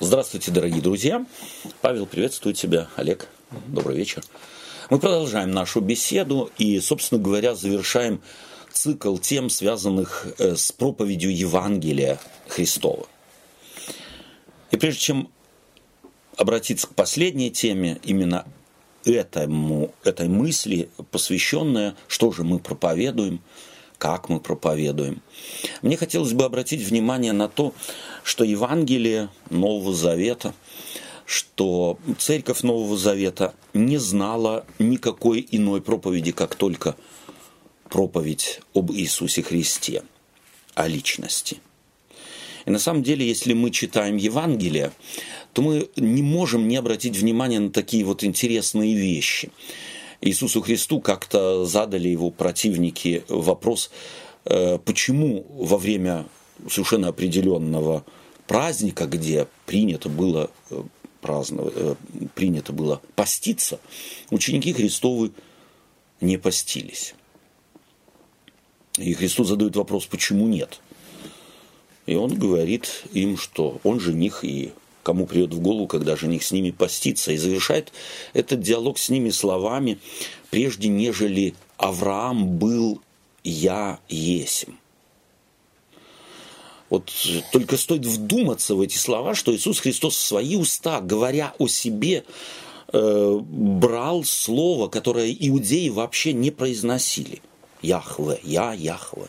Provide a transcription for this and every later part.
Здравствуйте, дорогие друзья. Павел, приветствую тебя. Олег, добрый вечер. Мы продолжаем нашу беседу и, собственно говоря, завершаем цикл тем, связанных э, с проповедью Евангелия Христова. И прежде чем обратиться к последней теме, именно этому, этой мысли, посвященная, что же мы проповедуем, как мы проповедуем. Мне хотелось бы обратить внимание на то, что Евангелие Нового Завета, что Церковь Нового Завета не знала никакой иной проповеди, как только проповедь об Иисусе Христе, о личности. И на самом деле, если мы читаем Евангелие, то мы не можем не обратить внимания на такие вот интересные вещи. Иисусу Христу как-то задали его противники вопрос, э, почему во время совершенно определенного праздника, где принято было э, праздновать, э, принято было поститься, ученики Христовы не постились. И Христос задает вопрос, почему нет. И он говорит им, что он жених, и кому придет в голову, когда жених с ними постится. И завершает этот диалог с ними словами, прежде нежели Авраам был «я есим». Вот только стоит вдуматься в эти слова, что Иисус Христос в свои уста, говоря о себе, э, брал слово, которое иудеи вообще не произносили. Яхве, я Яхве.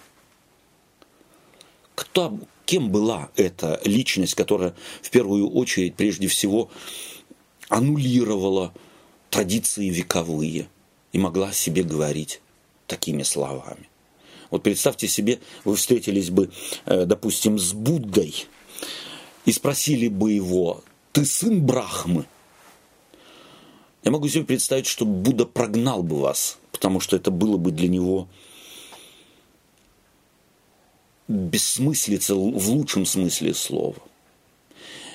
Кто, кем была эта личность, которая в первую очередь, прежде всего, аннулировала традиции вековые и могла себе говорить такими словами? Вот представьте себе, вы встретились бы, э, допустим, с Буддой и спросили бы его, ты сын Брахмы? Я могу себе представить, что Будда прогнал бы вас, потому что это было бы для него бессмыслица в лучшем смысле слова.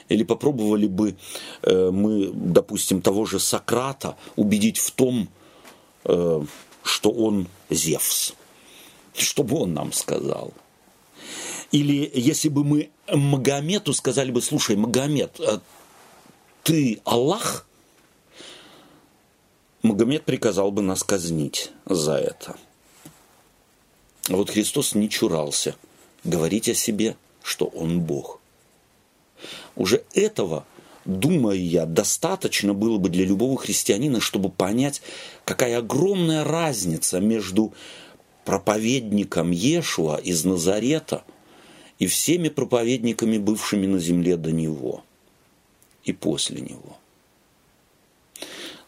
Или попробовали бы э, мы, допустим, того же Сократа убедить в том, э, что он Зевс. Что бы он нам сказал? Или если бы мы Магомету сказали бы, слушай, Магомед, а ты Аллах? Магомед приказал бы нас казнить за это. А вот Христос не чурался говорить о себе, что Он Бог. Уже этого, думаю я, достаточно было бы для любого христианина, чтобы понять, какая огромная разница между проповедником Ешуа из Назарета и всеми проповедниками, бывшими на земле до него и после него.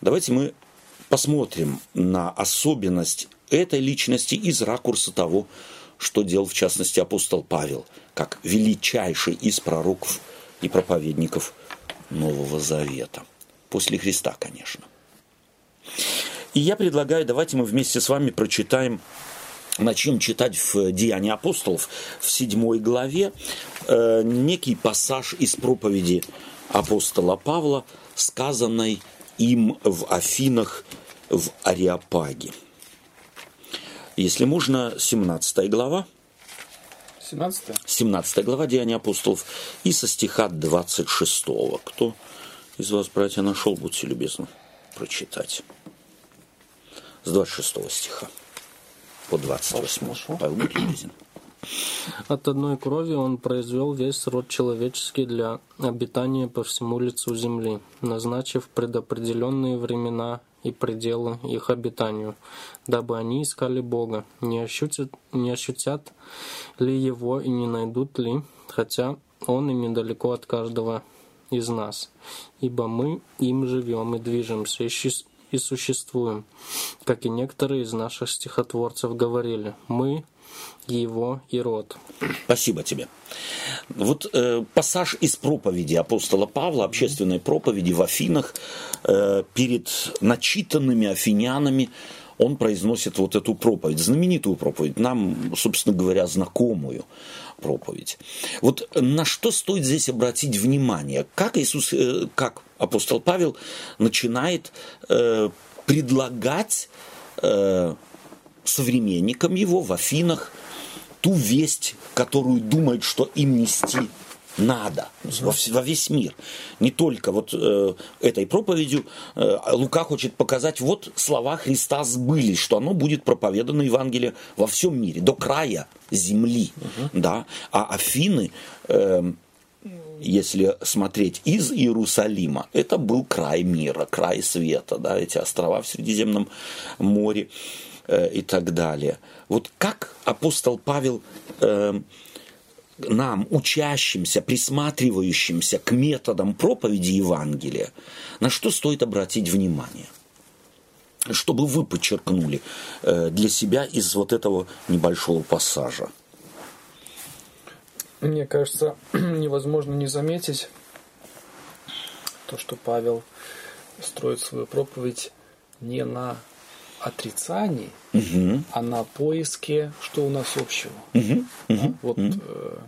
Давайте мы посмотрим на особенность этой личности из ракурса того, что делал в частности апостол Павел, как величайший из пророков и проповедников Нового Завета. После Христа, конечно. И я предлагаю, давайте мы вместе с вами прочитаем начнем читать в Деянии апостолов в седьмой главе э, некий пассаж из проповеди апостола Павла, сказанной им в Афинах в Ариапаге. Если можно, 17 глава. 17? 17 глава Деяния апостолов и со стиха 26. Кто из вас, братья, нашел, будьте любезны, прочитать. С 26 стиха по 28. Павел, будь любезен. От одной крови он произвел весь род человеческий для обитания по всему лицу земли, назначив предопределенные времена и пределы их обитанию, дабы они искали Бога, не ощутят, не ощутят ли Его и не найдут ли, хотя Он и недалеко от каждого из нас, ибо мы им живем и движемся, и существуем. Как и некоторые из наших стихотворцев говорили, мы его и род. Спасибо тебе. Вот э, пассаж из проповеди апостола Павла, общественной проповеди в Афинах, э, перед начитанными афинянами он произносит вот эту проповедь, знаменитую проповедь, нам, собственно говоря, знакомую проповедь. Вот на что стоит здесь обратить внимание? Как Иисус, э, как апостол Павел начинает э, предлагать э, современникам его в Афинах ту весть, которую думает, что им нести надо во, во весь мир. Не только вот э, этой проповедью э, Лука хочет показать, вот слова Христа сбылись, что оно будет проповедано Евангелие во всем мире, до края земли. Угу. Да? А Афины... Э, если смотреть из Иерусалима, это был край мира, край света, да, эти острова в Средиземном море э, и так далее. Вот как апостол Павел э, нам, учащимся, присматривающимся к методам проповеди Евангелия, на что стоит обратить внимание? Чтобы вы подчеркнули э, для себя из вот этого небольшого пассажа. Мне кажется, невозможно не заметить то, что Павел строит свою проповедь не на отрицании, угу. а на поиске, что у нас общего. Угу. Угу. Вот, угу. Э,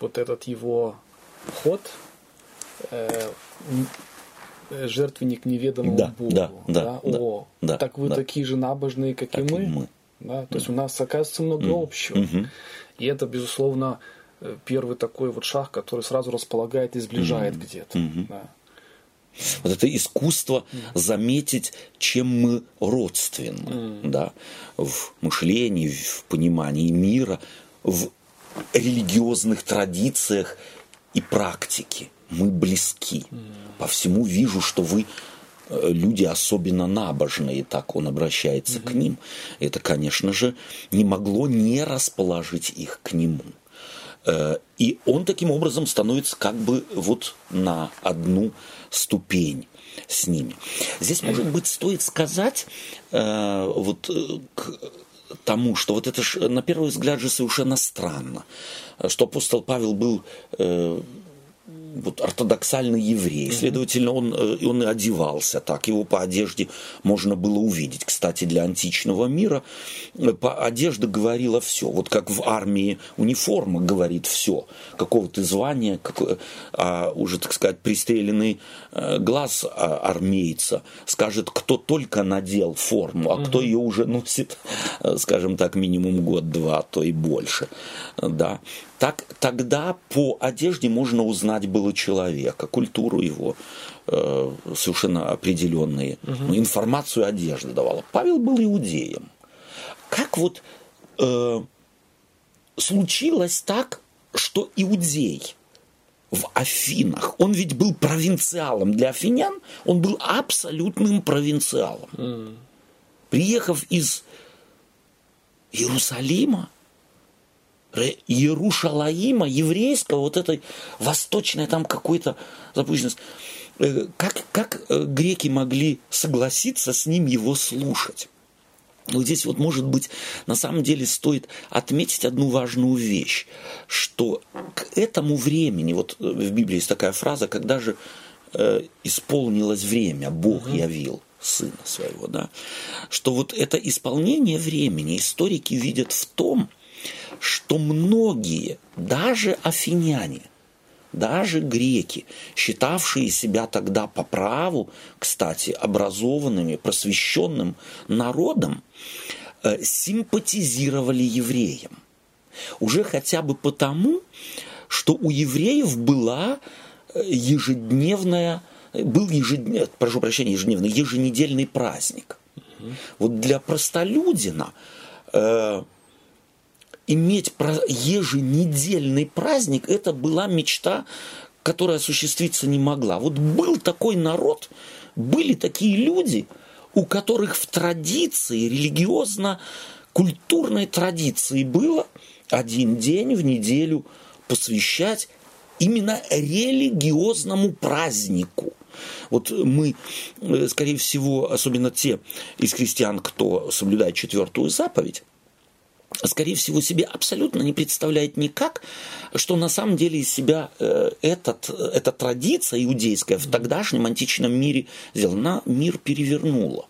вот этот его ход э, жертвенник неведомому да, Богу. Да, да, да, О, да, так вы да. такие же набожные, как, как и мы. мы. Да? То есть у нас оказывается много угу. общего. Угу. И это, безусловно, э, первый такой вот шаг, который сразу располагает и сближает угу. где-то. Угу. Да. Вот это искусство заметить, чем мы родственны, mm. да, в мышлении, в понимании мира, в религиозных традициях и практике. Мы близки. Mm. По всему вижу, что вы э, люди особенно набожные, так он обращается mm-hmm. к ним. Это, конечно же, не могло не расположить их к нему. Э, и он таким образом становится как бы вот на одну ступень с ними. Здесь, может быть, стоит сказать э, вот э, к тому, что вот это ж, на первый взгляд же совершенно странно, что апостол Павел был вот, ортодоксальный еврей. Следовательно, он, э, он и одевался так. Его по одежде можно было увидеть. Кстати, для античного мира э, по одежда говорила все. Вот как в армии униформа говорит все. Какого ты звания, какое, а уже, так сказать, пристреленный э, глаз а, армейца скажет, кто только надел форму, а кто ее уже носит, скажем так, минимум год-два, а то и больше. Да так тогда по одежде можно узнать было человека, культуру его, э, совершенно определенные, угу. информацию одежды давала. Павел был иудеем. Как вот э, случилось так, что иудей в Афинах, он ведь был провинциалом для афинян, он был абсолютным провинциалом. Mm. Приехав из Иерусалима, Иерушалаима, еврейского, вот этой восточной там какой-то запущенность. Э, как, как э, греки могли согласиться с ним его слушать? Вот здесь вот, может быть, на самом деле стоит отметить одну важную вещь, что к этому времени, вот э, в Библии есть такая фраза, когда же э, исполнилось время, Бог явил сына своего, да, что вот это исполнение времени историки видят в том, что многие, даже афиняне, даже греки, считавшие себя тогда по праву, кстати, образованными, просвещенным народом, э, симпатизировали евреям. Уже хотя бы потому, что у евреев была э, ежедневная, был ежедневный, прошу прощения, ежедневный, еженедельный праздник. Вот для простолюдина э, иметь еженедельный праздник, это была мечта, которая осуществиться не могла. Вот был такой народ, были такие люди, у которых в традиции, религиозно-культурной традиции было один день в неделю посвящать именно религиозному празднику. Вот мы, э, скорее всего, особенно те из христиан, кто соблюдает четвертую заповедь, скорее всего, себе абсолютно не представляет никак, что на самом деле из себя э, этот, эта традиция иудейская в тогдашнем античном мире сделана, мир перевернула.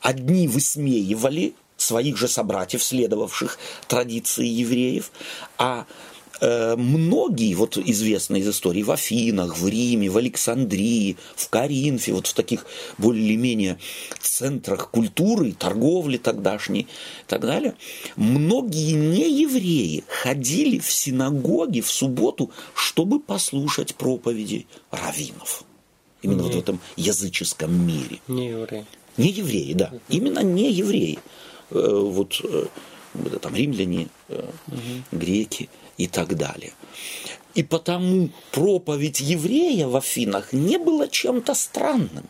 Одни высмеивали своих же собратьев, следовавших традиции евреев, а многие, вот известные из истории, в Афинах, в Риме, в Александрии, в Коринфе, вот в таких более-менее центрах культуры, торговли тогдашней и так далее, многие неевреи ходили в синагоги в субботу, чтобы послушать проповеди раввинов. Именно не. вот в этом языческом мире. Не евреи. Не евреи, да. Угу. Именно не евреи. Э, вот э, там римляне, угу. греки и так далее. И потому проповедь еврея в Афинах не была чем-то странным.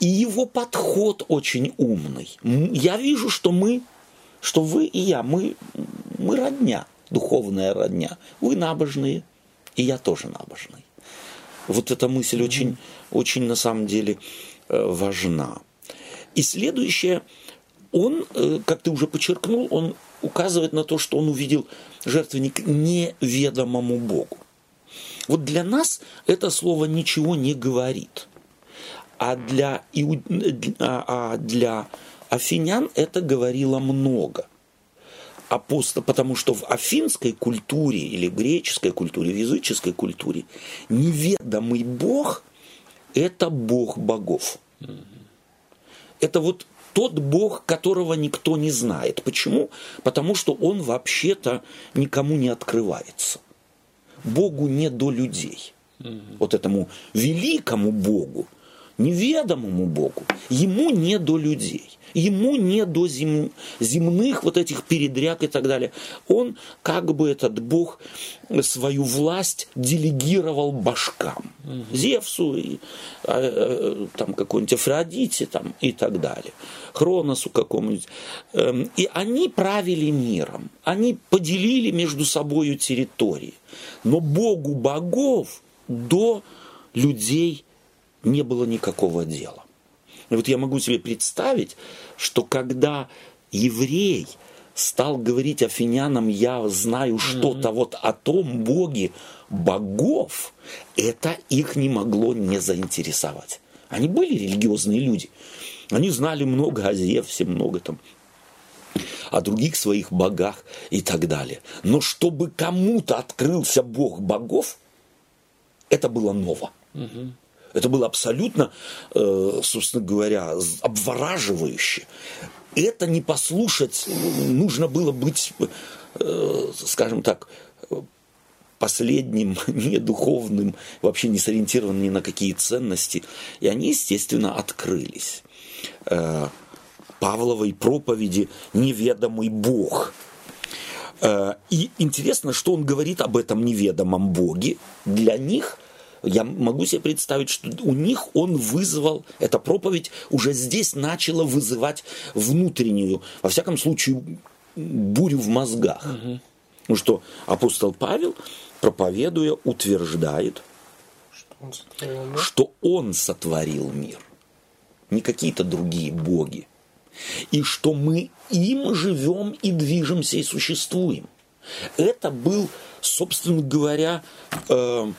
И его подход очень умный. Я вижу, что мы, что вы и я, мы, мы родня, духовная родня. Вы набожные, и я тоже набожный. Вот эта мысль очень, очень на самом деле э, важна. И следующее, он, э, как ты уже подчеркнул, он указывает на то, что он увидел жертвенник неведомому Богу. Вот для нас это слово ничего не говорит. А для, иуд... А, а для афинян это говорило много. Апостол, потому что в афинской культуре или греческой культуре, в языческой культуре неведомый Бог – это Бог богов. Это вот тот Бог, которого никто не знает. Почему? Потому что он вообще-то никому не открывается. Богу не до людей. Вот этому великому Богу неведомому Богу. Ему не до людей, ему не до зем, земных вот этих передряг и так далее. Он, как бы этот Бог, свою власть делегировал башкам. Угу. Зевсу, и, а, а, там какой-нибудь Афродите там, и так далее. Хроносу какому-нибудь. Эм, и они правили миром. Они поделили между собой территории. Но Богу богов до людей не было никакого дела. И вот я могу себе представить, что когда еврей стал говорить афинянам, я знаю что-то mm-hmm. вот о том боге богов, это их не могло не заинтересовать. Они были религиозные люди. Они знали много о Зевсе, много там о других своих богах и так далее. Но чтобы кому-то открылся бог богов, это было ново. Угу. Это было абсолютно, э, собственно говоря, обвораживающе. Это не послушать, нужно было быть, э, скажем так, последним, не духовным, вообще не сориентированным ни на какие ценности. И они, естественно, открылись. Э, Павловой проповеди «Неведомый Бог». И интересно, что он говорит об этом неведомом Боге. Для них я могу себе представить, что у них он вызвал, эта проповедь уже здесь начала вызывать внутреннюю, во всяком случае, бурю в мозгах. Угу. Ну что апостол Павел, проповедуя, утверждает, что он сотворил мир, что он сотворил мир. Не какие-то другие боги. И что мы им живем и движемся и существуем. Это был, собственно говоря, э,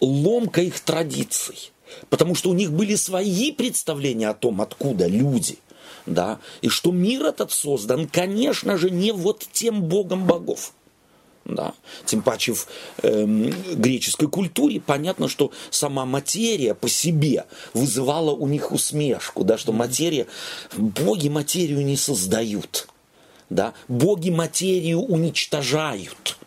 ломка их традиций. Потому что у них были свои представления о том, откуда люди. Да, и что мир этот создан, конечно же, не вот тем богом богов. Да. Тем паче в э, греческой культуре понятно, что сама материя по себе вызывала у них усмешку, да, что материя, боги материю не создают, да, боги материю уничтожают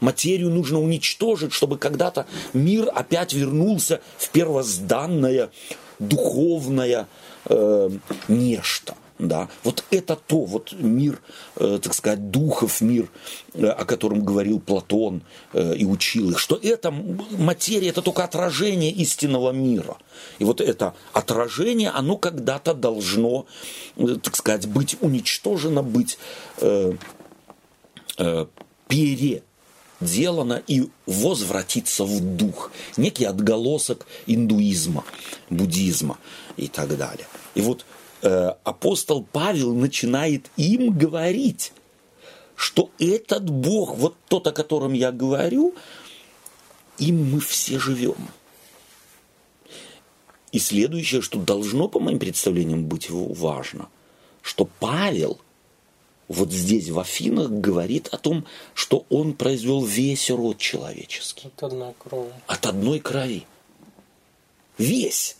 материю нужно уничтожить, чтобы когда-то мир опять вернулся в первозданное духовное э, нечто. Да, вот это то, вот мир, э, так сказать, духов, мир, э, о котором говорил Платон э, и учил их, что эта материя, это только отражение истинного мира. И вот это отражение, оно когда-то должно, э, так сказать, быть уничтожено, быть э, э, пере делано и возвратиться в дух, некий отголосок индуизма, буддизма и так далее. И вот э, апостол Павел начинает им говорить, что этот Бог, вот тот, о котором я говорю, им мы все живем. И следующее, что должно, по моим представлениям, быть важно, что Павел вот здесь в Афинах говорит о том, что он произвел весь род человеческий. От одной крови. От одной крови. Весь.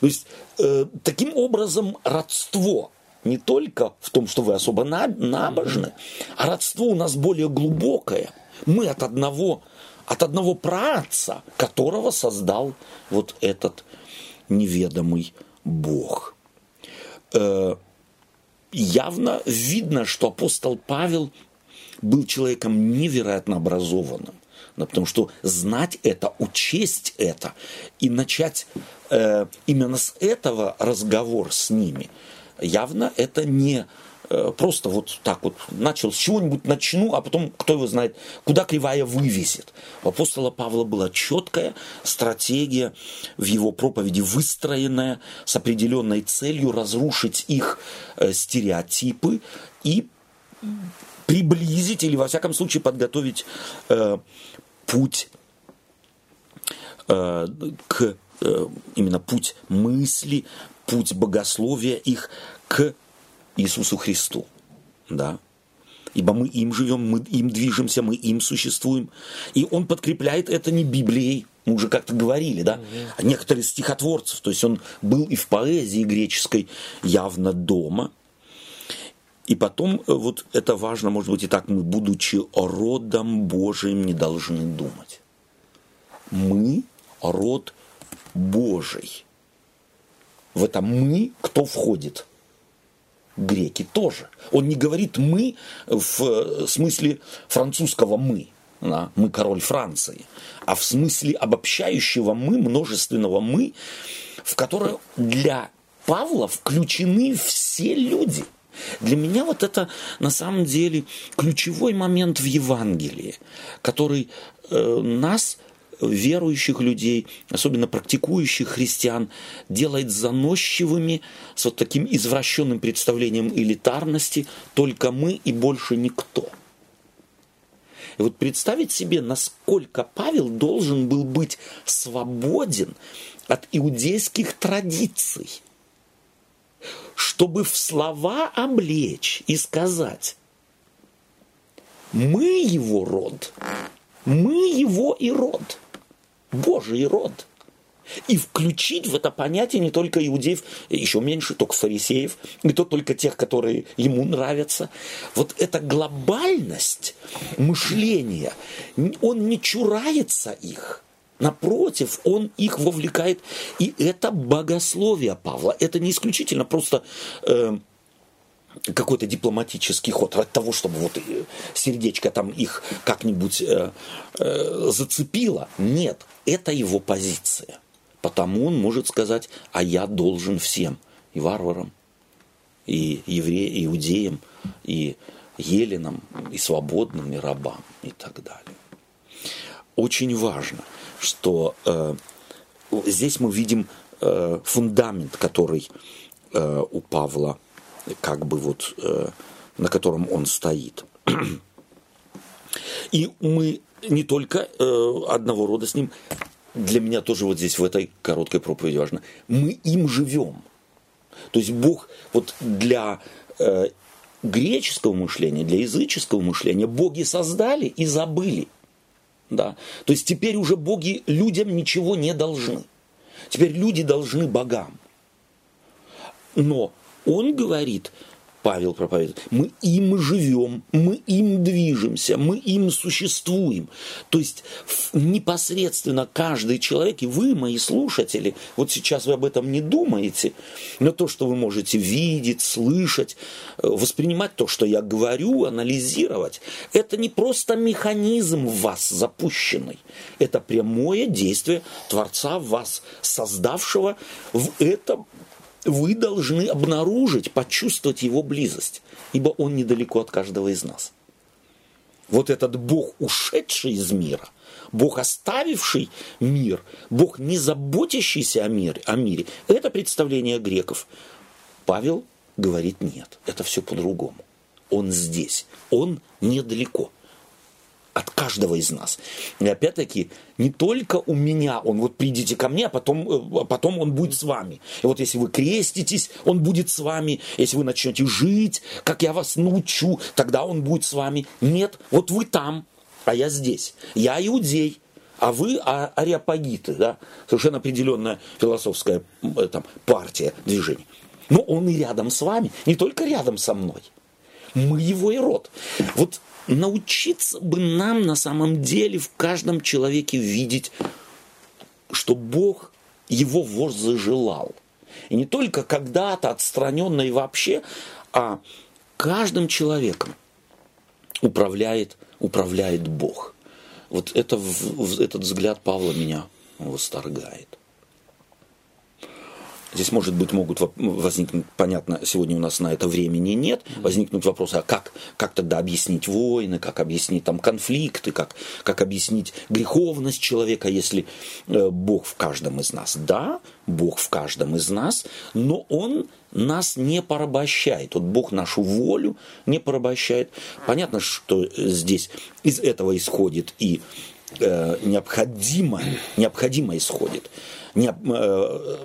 То есть, э, таким образом, родство не только в том, что вы особо набожны, а родство у нас более глубокое. Мы от одного, от одного праотца, которого создал вот этот неведомый Бог. Э, явно видно, что апостол Павел был человеком невероятно образованным. Да, потому что знать это, учесть это и начать э, именно с этого разговор с ними, явно это не просто вот так вот начал, с чего-нибудь начну, а потом, кто его знает, куда кривая вывесит. У апостола Павла была четкая стратегия в его проповеди, выстроенная с определенной целью разрушить их э, стереотипы и приблизить или, во всяком случае, подготовить э, путь э, к э, именно путь мысли, путь богословия их к Иисусу Христу. Да? Ибо мы им живем, мы им движемся, мы им существуем. И он подкрепляет это не Библией, мы уже как-то говорили, да, а некоторые стихотворцев, то есть он был и в поэзии греческой явно дома. И потом, э, вот это важно, может быть, и так, мы, будучи родом Божиим, не должны думать. Мы род Божий. В это мы кто входит? Греки тоже. Он не говорит мы в э, смысле французского мы. Да, мы король Франции, а в смысле обобщающего мы, множественного мы, в которое для Павла включены все люди – для меня вот это на самом деле ключевой момент в Евангелии, который э, нас верующих людей, особенно практикующих христиан, делает заносчивыми с вот таким извращенным представлением элитарности только мы и больше никто. И вот представить себе, насколько Павел должен был быть свободен от иудейских традиций – чтобы в слова облечь и сказать, мы его род, мы его и род, Божий род. И включить в это понятие не только иудеев, еще меньше, только фарисеев, и то только тех, которые ему нравятся. Вот эта глобальность мышления, он не чурается их – Напротив, он их вовлекает. И это богословие Павла. Это не исключительно просто э, какой-то дипломатический ход от того, чтобы вот э, сердечко там их как-нибудь э, э, зацепило. Нет, это его позиция. Потому он может сказать, а я должен всем, и варварам, и евреям, и иудеям, и еленам, и свободным, и рабам, и так далее. Очень важно – что э, здесь мы видим э, фундамент, который э, у Павла, как бы вот, э, на котором он стоит. И мы не только э, одного рода с ним, для меня тоже вот здесь в этой короткой проповеди важно, мы им живем. То есть Бог вот для э, греческого мышления, для языческого мышления боги создали и забыли. Да. То есть теперь уже боги людям ничего не должны. Теперь люди должны богам. Но он говорит, Павел проповедует, мы им живем, мы им движемся, мы им существуем. То есть непосредственно каждый человек, и вы, мои слушатели, вот сейчас вы об этом не думаете, но то, что вы можете видеть, слышать, э, воспринимать то, что я говорю, анализировать, это не просто механизм в вас запущенный, это прямое действие Творца в вас, создавшего в этом вы должны обнаружить, почувствовать его близость, ибо он недалеко от каждого из нас. Вот этот Бог, ушедший из мира, Бог, оставивший мир, Бог, не заботящийся о мире, о мире, это представление греков. Павел говорит нет, это все по-другому. Он здесь, он недалеко. От каждого из нас. И опять-таки, не только у меня, он вот придите ко мне, а потом, э, а потом он будет с вами. И вот если вы креститесь, он будет с вами. Если вы начнете жить, как я вас научу, тогда он будет с вами. Нет, вот вы там, а я здесь. Я иудей, а вы а, ариапагиты, да, совершенно определенная философская э, там, партия, движение. Но он и рядом с вами, не только рядом со мной. Мы его и род. Вот научиться бы нам на самом деле в каждом человеке видеть, что Бог его возжелал. И не только когда-то отстраненно и вообще, а каждым человеком управляет, управляет Бог. Вот это, этот взгляд Павла меня восторгает. Здесь, может быть, могут возникнуть, понятно, сегодня у нас на это времени нет, возникнут вопросы, а как, как тогда объяснить войны, как объяснить там конфликты, как, как объяснить греховность человека, если э, Бог в каждом из нас. Да, Бог в каждом из нас, но Он нас не порабощает. Вот Бог нашу волю не порабощает. Понятно, что здесь из этого исходит и э, необходимо, необходимо исходит. Не, э,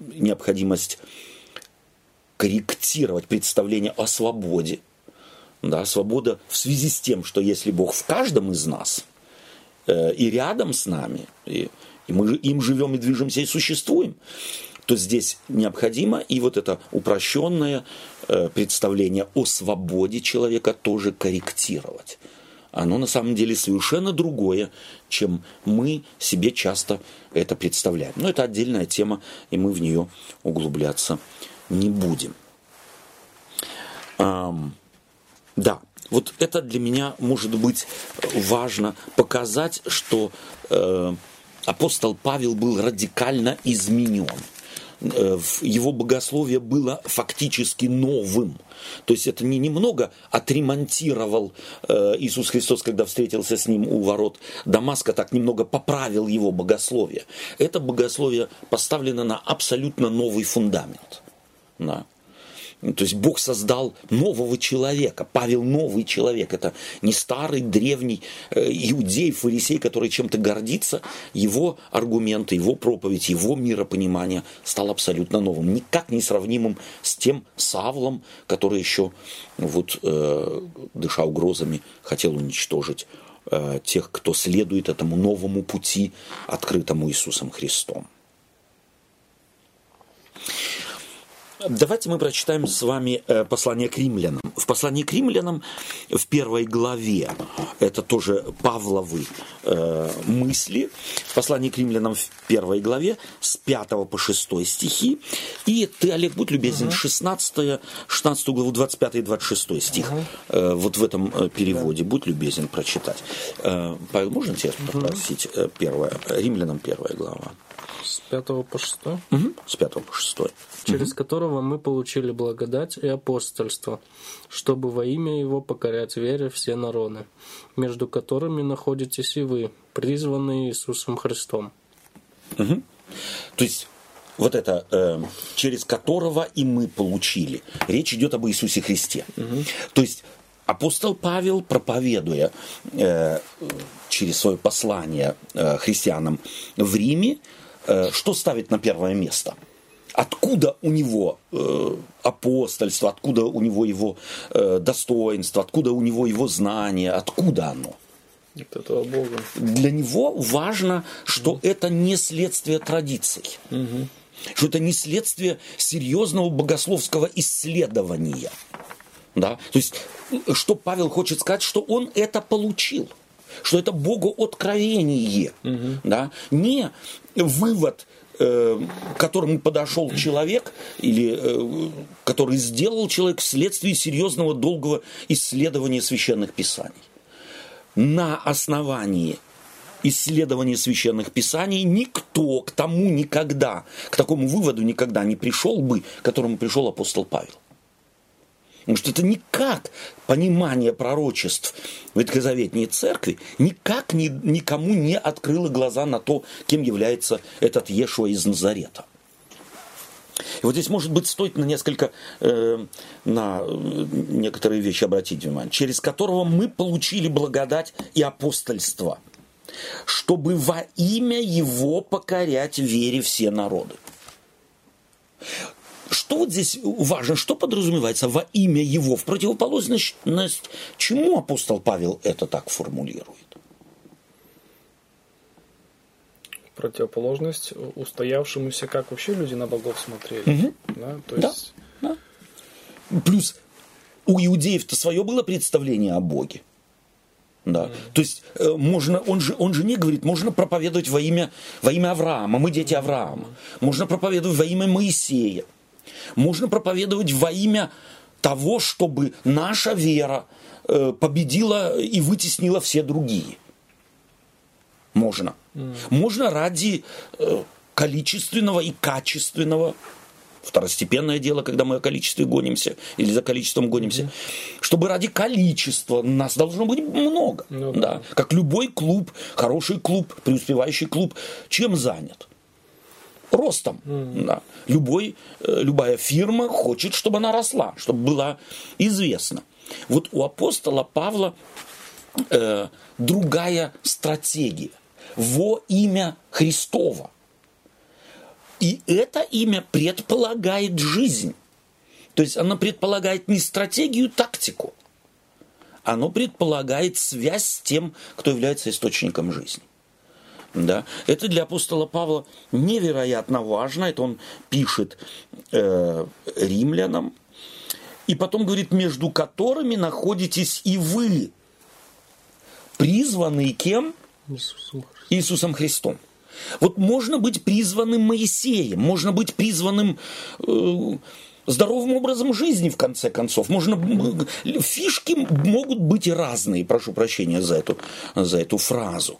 необходимость корректировать представление о свободе. Да, свобода в связи с тем, что если Бог в каждом из нас э, и рядом с нами, и, и мы им живем и движемся и существуем, то здесь необходимо и вот это упрощенное э, представление о свободе человека тоже корректировать оно на самом деле совершенно другое, чем мы себе часто это представляем. Но это отдельная тема, и мы в нее углубляться не будем. Эм, да, вот это для меня может быть важно показать, что э, апостол Павел был радикально изменен. Э, его богословие было фактически новым. То есть это не немного отремонтировал э, Иисус Христос, когда встретился с ним у ворот Дамаска, так немного поправил его богословие. Это богословие поставлено на абсолютно новый фундамент. Да. То есть Бог создал нового человека. Павел новый человек. Это не старый, древний э, иудей, фарисей, который чем-то гордится. Его аргументы, его проповедь, его миропонимание стал абсолютно новым. Никак не сравнимым с тем Савлом, который еще, вот, э, дыша угрозами, хотел уничтожить э, тех, кто следует этому новому пути, открытому Иисусом Христом. Давайте мы прочитаем с вами э, послание к римлянам. В послании к римлянам в первой главе, это тоже Павловы э, мысли, в послании к римлянам в первой главе с 5 по 6 стихи. И ты, Олег, будь любезен, 16, 16 главу 25 и 26 стих. Э, вот в этом переводе будь любезен прочитать. Э, Павел, можно тебя попросить? Э, первая, римлянам первая глава. С 5 по 6? Угу, с 5 по 6 через которого мы получили благодать и апостольство, чтобы во имя Его покорять вере все народы, между которыми находитесь и вы, призванные Иисусом Христом. Угу. То есть вот это, э, через которого и мы получили. Речь идет об Иисусе Христе. Угу. То есть апостол Павел, проповедуя э, через свое послание э, христианам в Риме, что ставит на первое место – откуда у него э, апостольство, откуда у него его э, достоинство, откуда у него его знание, откуда оно. От этого Бога. Для него важно, что mm это не следствие традиций. mm Что это не следствие серьезного богословского исследования. Да? То есть, что Павел хочет сказать, что он это получил что это Богу откровение, угу. да, не вывод Э, к которому подошел человек, или э, который сделал человек вследствие серьезного долгого исследования священных писаний. На основании исследования священных писаний никто к тому никогда, к такому выводу никогда не пришел бы, к которому пришел апостол Павел. Потому что это никак понимание пророчеств Ветхозаветней церкви никак ни, никому не открыло глаза на то, кем является этот Ешуа из Назарета. И вот здесь, может быть, стоит на несколько, э, на некоторые вещи обратить внимание, через которого мы получили благодать и апостольство, чтобы во имя Его покорять вере все народы. Что вот здесь важно, что подразумевается во имя Его, в противоположность чему апостол Павел это так формулирует? противоположность устоявшемуся, как вообще люди на богов смотрели. Угу. Да, то да, есть... да. Плюс у иудеев-то свое было представление о Боге. Да. Mm. То есть э, можно, он же, он же не говорит, можно проповедовать во имя, во имя Авраама, мы дети Авраама. Можно проповедовать во имя Моисея. Можно проповедовать во имя того, чтобы наша вера э, победила и вытеснила все другие. Можно. Mm. Можно ради э, количественного и качественного второстепенное дело, когда мы о количестве гонимся или за количеством гонимся, mm-hmm. чтобы ради количества нас должно быть много. Да. да. Как любой клуб, хороший клуб, преуспевающий клуб, чем занят? Ростом. Mm-hmm. Да. Любой, э, любая фирма хочет, чтобы она росла, чтобы была известна. Вот у апостола Павла э, другая стратегия во имя Христова. И это имя предполагает жизнь. То есть оно предполагает не стратегию, тактику. Оно предполагает связь с тем, кто является источником жизни. Да? Это для апостола Павла невероятно важно. Это он пишет э, римлянам. И потом говорит, между которыми находитесь и вы, призванные кем? Иисусом Христом. Иисусом Христом. Вот можно быть призванным Моисеем, можно быть призванным э, здоровым образом жизни, в конце концов. Можно, фишки могут быть разные, прошу прощения за эту, за эту фразу.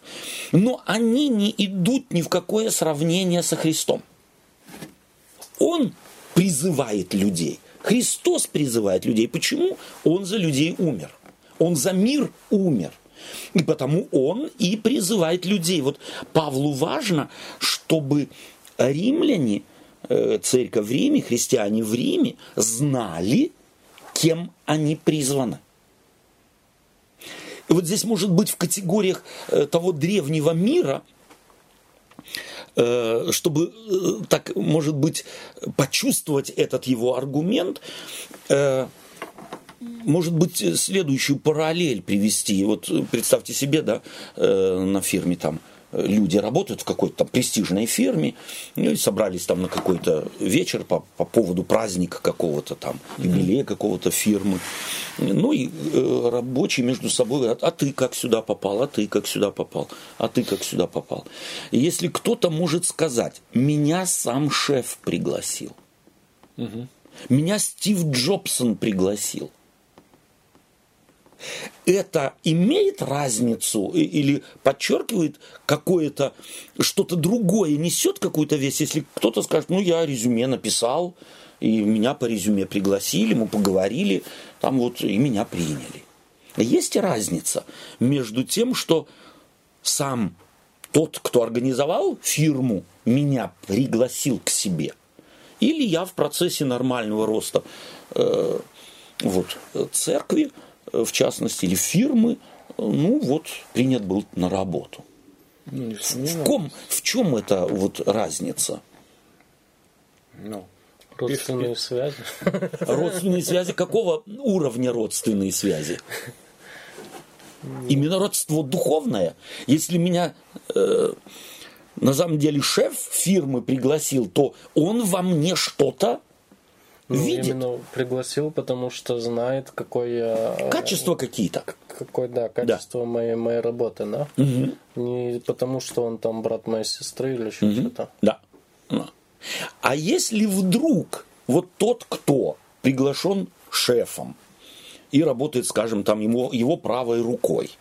Но они не идут ни в какое сравнение со Христом. Он призывает людей. Христос призывает людей. Почему? Он за людей умер. Он за мир умер. И потому он и призывает людей. Вот Павлу важно, чтобы римляне, церковь в Риме, христиане в Риме знали, кем они призваны. И вот здесь может быть в категориях э, того древнего мира, э, чтобы так, может быть, почувствовать этот его аргумент, может быть, следующую параллель привести. Вот представьте себе, да, э, на фирме там э, люди работают в какой-то там престижной фирме, ну, и собрались там на какой-то вечер по, по поводу праздника какого-то там, юбилея какого-то фирмы. Ну и э, рабочие между собой говорят, а ты как сюда попал, а ты как сюда попал, а ты как сюда попал. И если кто-то может сказать, меня сам шеф пригласил, угу. меня Стив Джобсон пригласил, это имеет разницу или подчеркивает какое-то, что-то другое, несет какую-то вещь, если кто-то скажет, ну, я резюме написал, и меня по резюме пригласили, мы поговорили, там вот и меня приняли. Есть разница между тем, что сам тот, кто организовал фирму, меня пригласил к себе, или я в процессе нормального роста э, вот, церкви в частности, или фирмы, ну вот, принят был на работу. Ну, в, ком, в чем это вот разница? Ну, родственные связи. Родственные связи какого уровня родственные связи? Именно родство духовное. Если меня э, на самом деле шеф фирмы пригласил, то он во мне что-то ну, видит. Именно пригласил, потому что знает, какое... Э, качество какие-то. Какое, да, качество да. Моей, моей работы, да? Угу. Не потому, что он там брат моей сестры или еще угу. что-то. Да. А если вдруг вот тот, кто приглашен шефом и работает, скажем, там его, его правой рукой,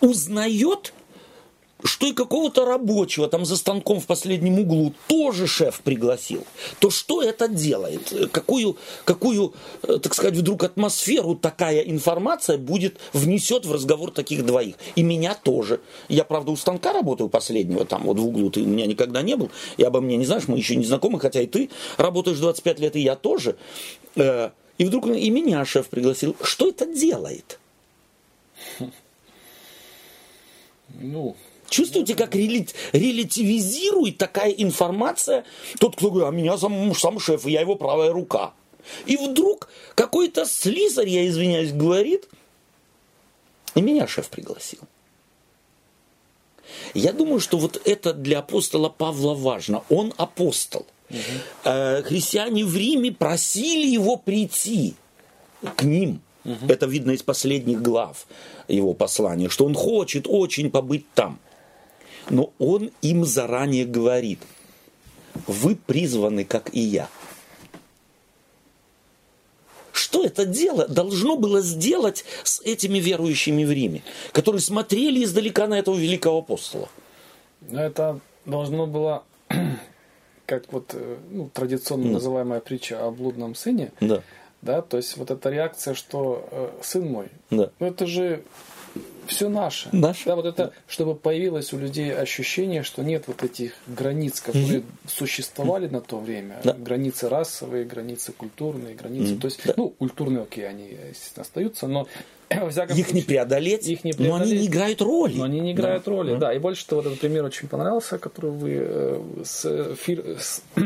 узнает что и какого-то рабочего там за станком в последнем углу тоже шеф пригласил, то что это делает? Какую, какую э, так сказать, вдруг атмосферу такая информация будет, внесет в разговор таких двоих? И меня тоже. Я, правда, у станка работаю последнего, там вот в углу ты у меня никогда не был. И обо мне не знаешь, мы еще не знакомы, хотя и ты работаешь 25 лет, и я тоже. Э, и вдруг и меня шеф пригласил. Что это делает? Ну, Чувствуете, как релятивизирует такая информация тот, кто говорит, а меня сам, сам шеф, и я его правая рука. И вдруг какой-то слизарь, я извиняюсь, говорит, и меня шеф пригласил. Я думаю, что вот это для апостола Павла важно. Он апостол. Угу. Христиане в Риме просили его прийти к ним. Угу. Это видно из последних глав его послания, что он хочет очень побыть там но он им заранее говорит, вы призваны, как и я. Что это дело должно было сделать с этими верующими в Риме, которые смотрели издалека на этого великого апостола? Это должно было, как вот э, ну, традиционно mm. называемая притча о блудном сыне, да. да, то есть вот эта реакция, что э, сын мой, да. ну это же все наше. Наше. Да, вот это, чтобы появилось у людей ощущение, что нет вот этих границ, которые угу. существовали на то время. Да. Границы расовые, границы культурные, границы. Угу. То есть, да. ну, культурные, окей, они, естественно, остаются, но их случае, не преодолеть, их не преодолеть, но они не играют роли. Но они не играют да. роли, да. да. И больше того, вот этот пример очень понравился, который вы э, с, фир, с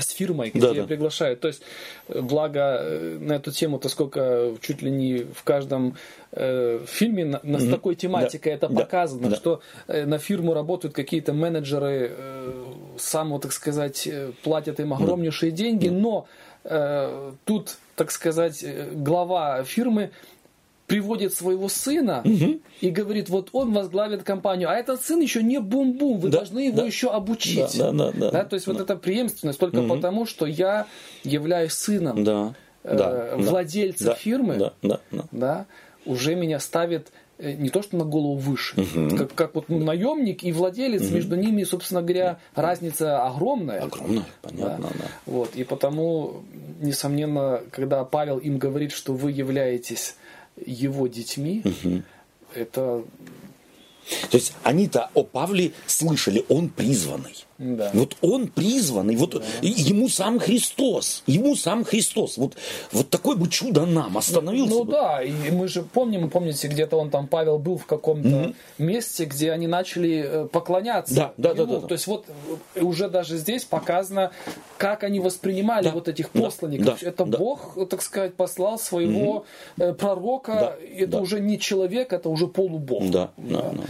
с фирмой, где да, да. приглашают. То есть, э, благо э, на эту тему-то сколько чуть ли не в каждом э, фильме на, на, с такой тематикой да, это да, показано, да. что э, на фирму работают какие-то менеджеры, э, сам, так сказать, э, платят им огромнейшие да. деньги, да. но э, тут, так сказать, глава фирмы приводит своего сына угу. и говорит, вот он возглавит компанию, а этот сын еще не бум-бум, вы да, должны его да, еще обучить. Да, да, да, да, то есть да. вот эта преемственность только угу. потому, что я являюсь сыном да, э, да, владельца да, фирмы, да, да, да. Да, уже меня ставит э, не то что на голову выше, угу. как, как вот наемник и владелец, угу. между ними, собственно говоря, разница огромная. Огромная, понятно, да. да. Вот, и потому, несомненно, когда Павел им говорит, что вы являетесь его детьми, угу. это... То есть они-то о Павле слышали, он призванный. Да. Вот он призванный, вот да. ему сам Христос, ему сам Христос. Вот, вот такое бы чудо нам остановился. Ну, ну бы. да, и мы же помним, помните, где-то он там, Павел был в каком-то mm-hmm. месте, где они начали э, поклоняться. Да, да, ему. да, да, да. То есть вот э, уже даже здесь показано, как они воспринимали да. вот этих посланников. Да, это да. Бог, так сказать, послал своего mm-hmm. пророка. Да, это да. уже не человек, это уже полубог. Да, да, да. да.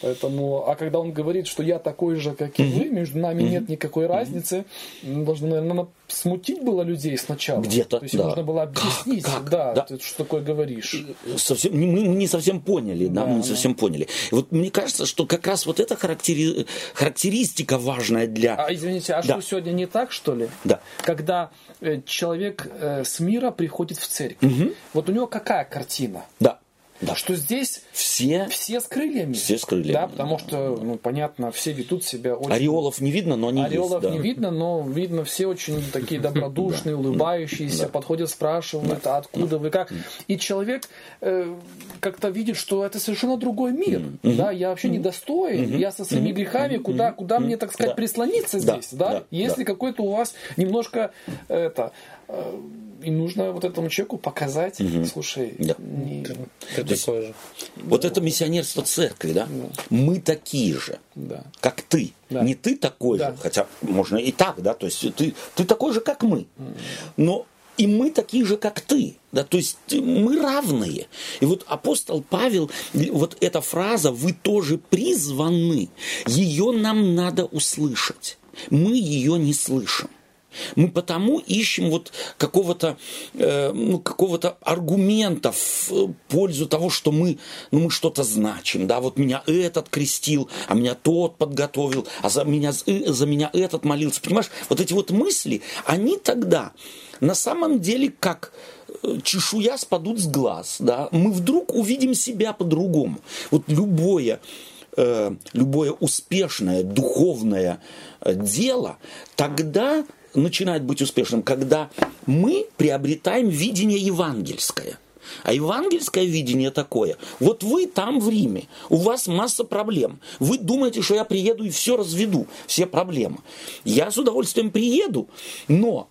Поэтому, а когда он говорит, что я такой же, как и вы, между нами нет никакой разницы, должно, наверное, смутить было людей сначала. Где-то, То есть да. нужно было объяснить, как? Как? Да, да, ты что такое говоришь. Совсем, мы не совсем поняли, да, да мы не совсем да. поняли. И вот мне кажется, что как раз вот эта характери... характеристика важная для... А извините, а да. что сегодня не так, что ли? Да. Когда э, человек э, с мира приходит в церковь, угу. вот у него какая картина? Да. Да. Что здесь все, все с крыльями. Все с крыльями. Да, потому что, ну, понятно, все ведут себя очень... Ореолов не видно, но они Ореолов есть. не да. видно, но видно все очень такие добродушные, улыбающиеся, подходят, спрашивают, а откуда вы, как. И человек э, как-то видит, что это совершенно другой мир. Да, я вообще недостоин, я со своими грехами, куда, куда мне, так сказать, прислониться здесь, да? Если какой-то у вас немножко это э, и нужно вот этому человеку показать, угу. слушай, да. не, ты такой же. Вот да. это миссионерство церкви, да? да? Мы такие же, да. как ты. Да. Не ты такой да. же, хотя можно и так, да, то есть ты, ты такой же, как мы. Но и мы такие же, как ты. Да, то есть мы равные. И вот апостол Павел, вот эта фраза «вы тоже призваны», ее нам надо услышать. Мы ее не слышим. Мы потому ищем вот какого-то э, ну, какого-то аргумента в пользу того, что мы, ну, мы что-то значим. Да, вот меня этот крестил, а меня тот подготовил, а за меня, за меня этот молился. Понимаешь, вот эти вот мысли, они тогда на самом деле как э, чешуя спадут с глаз. Да? Мы вдруг увидим себя по-другому. Вот любое э, любое успешное духовное э, дело тогда начинает быть успешным, когда мы приобретаем видение евангельское. А евангельское видение такое. Вот вы там в Риме, у вас масса проблем. Вы думаете, что я приеду и все разведу, все проблемы. Я с удовольствием приеду, но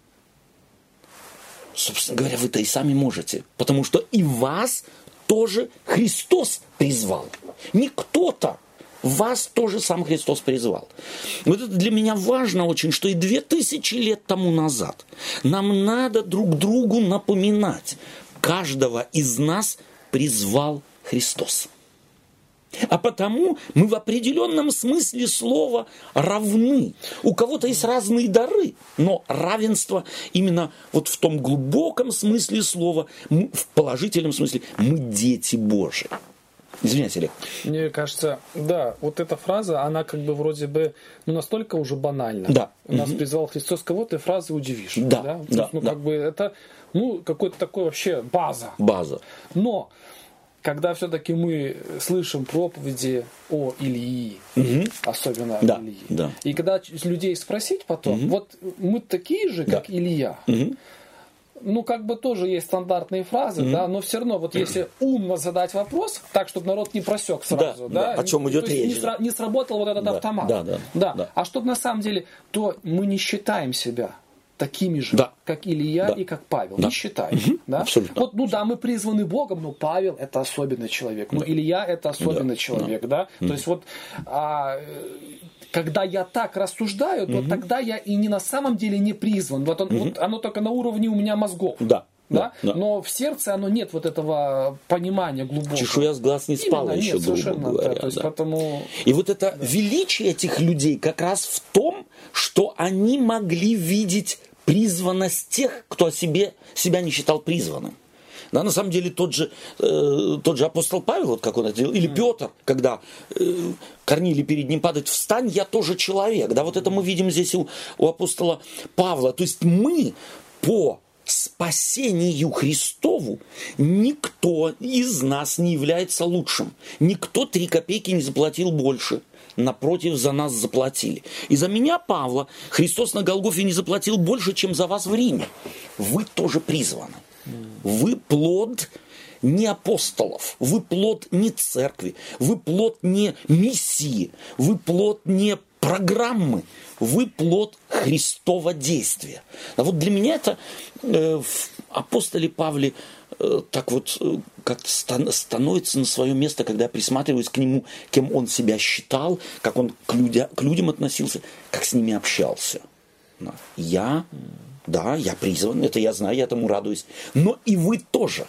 собственно говоря, вы-то и сами можете. Потому что и вас тоже Христос призвал. Не кто-то, вас тоже сам Христос призвал. Вот это для меня важно очень, что и две тысячи лет тому назад нам надо друг другу напоминать. Каждого из нас призвал Христос. А потому мы в определенном смысле слова равны. У кого-то есть разные дары, но равенство именно вот в том глубоком смысле слова, в положительном смысле, мы дети Божии. Извиняйте, Олег. Мне кажется, да, вот эта фраза, она как бы вроде бы ну, настолько уже банальна. Да. У нас угу. призвал Христос, кого ты фразы удивишь. Да, да. да, есть, ну, да. как бы это, ну, какой-то такой вообще база. База. Но когда все-таки мы слышим проповеди о Илии, угу. особенно да, Илии, да. и когда людей спросить потом, угу. вот мы такие же, как да. Илья, угу. Ну как бы тоже есть стандартные фразы, угу. да, но все равно вот если умно задать вопрос, так чтобы народ не просек сразу, да, да, да. о чем идет речь, не, сра- не сработал вот этот да, автомат, да, да, да, да. а чтобы на самом деле, то мы не считаем себя такими же, да. как Илья да. и как Павел. Да. Не считаем. Угу. Да? Абсолютно. Вот, ну да, мы призваны Богом, но Павел это особенный человек. Ну, Илья это особенный да. человек, да. да. То есть вот а, когда я так рассуждаю, то угу. тогда я и не на самом деле не призван. Вот, он, угу. вот оно только на уровне у меня мозгов. Да. Да? Да, да. Но в сердце оно нет вот этого понимания глубокого. Чешуя с глаз не спала Именно, еще, нет, грубо говоря. Да, то есть, да. потому... И вот это да. величие этих людей как раз в том, что они могли видеть призванность тех, кто о себе, себя не считал призванным. Да, на самом деле тот же, э, тот же апостол Павел, вот как он это делал, или Петр, когда э, Корнилий перед ним падает, встань, я тоже человек. Да, вот это мы видим здесь у, у апостола Павла. То есть мы по спасению Христову никто из нас не является лучшим. Никто три копейки не заплатил больше. Напротив, за нас заплатили. И за меня, Павла, Христос на Голгофе не заплатил больше, чем за вас в Риме. Вы тоже призваны. Вы плод не апостолов, вы плод не церкви, вы плод не миссии, вы плод не программы, вы плод Христова действия. А вот для меня это э, в апостоле Павле э, так вот э, как-то стан- становится на свое место, когда я присматриваюсь к нему, кем он себя считал, как он к, людя- к людям относился, как с ними общался. Я, да, я призван, это я знаю, я этому радуюсь. Но и вы тоже.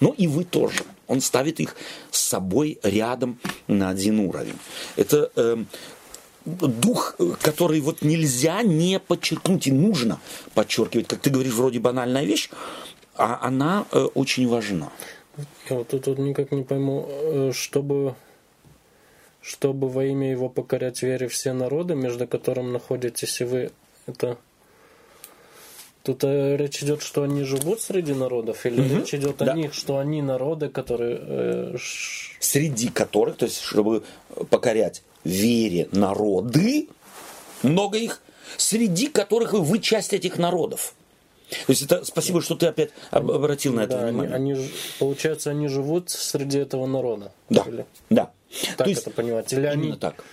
Но и вы тоже. Он ставит их с собой рядом на один уровень. Это э, дух, который вот нельзя не подчеркнуть и нужно подчеркивать, как ты говоришь, вроде банальная вещь, а она э, очень важна. Я вот тут вот никак не пойму, э, чтобы, чтобы во имя его покорять вере все народы, между которыми находитесь и вы, это Тут э, речь идет, что они живут среди народов, или Мгм. речь идет Да. о них, что они народы, которые э, ш- Среди которых, то есть, чтобы покорять вере народы, много их, среди которых и вы часть этих народов. То есть это спасибо, что ты опять об- обратил на это да, они, внимание. они ж- получается, они живут среди этого народа. Да, Или да. так То есть это понимать? Или они, именно так.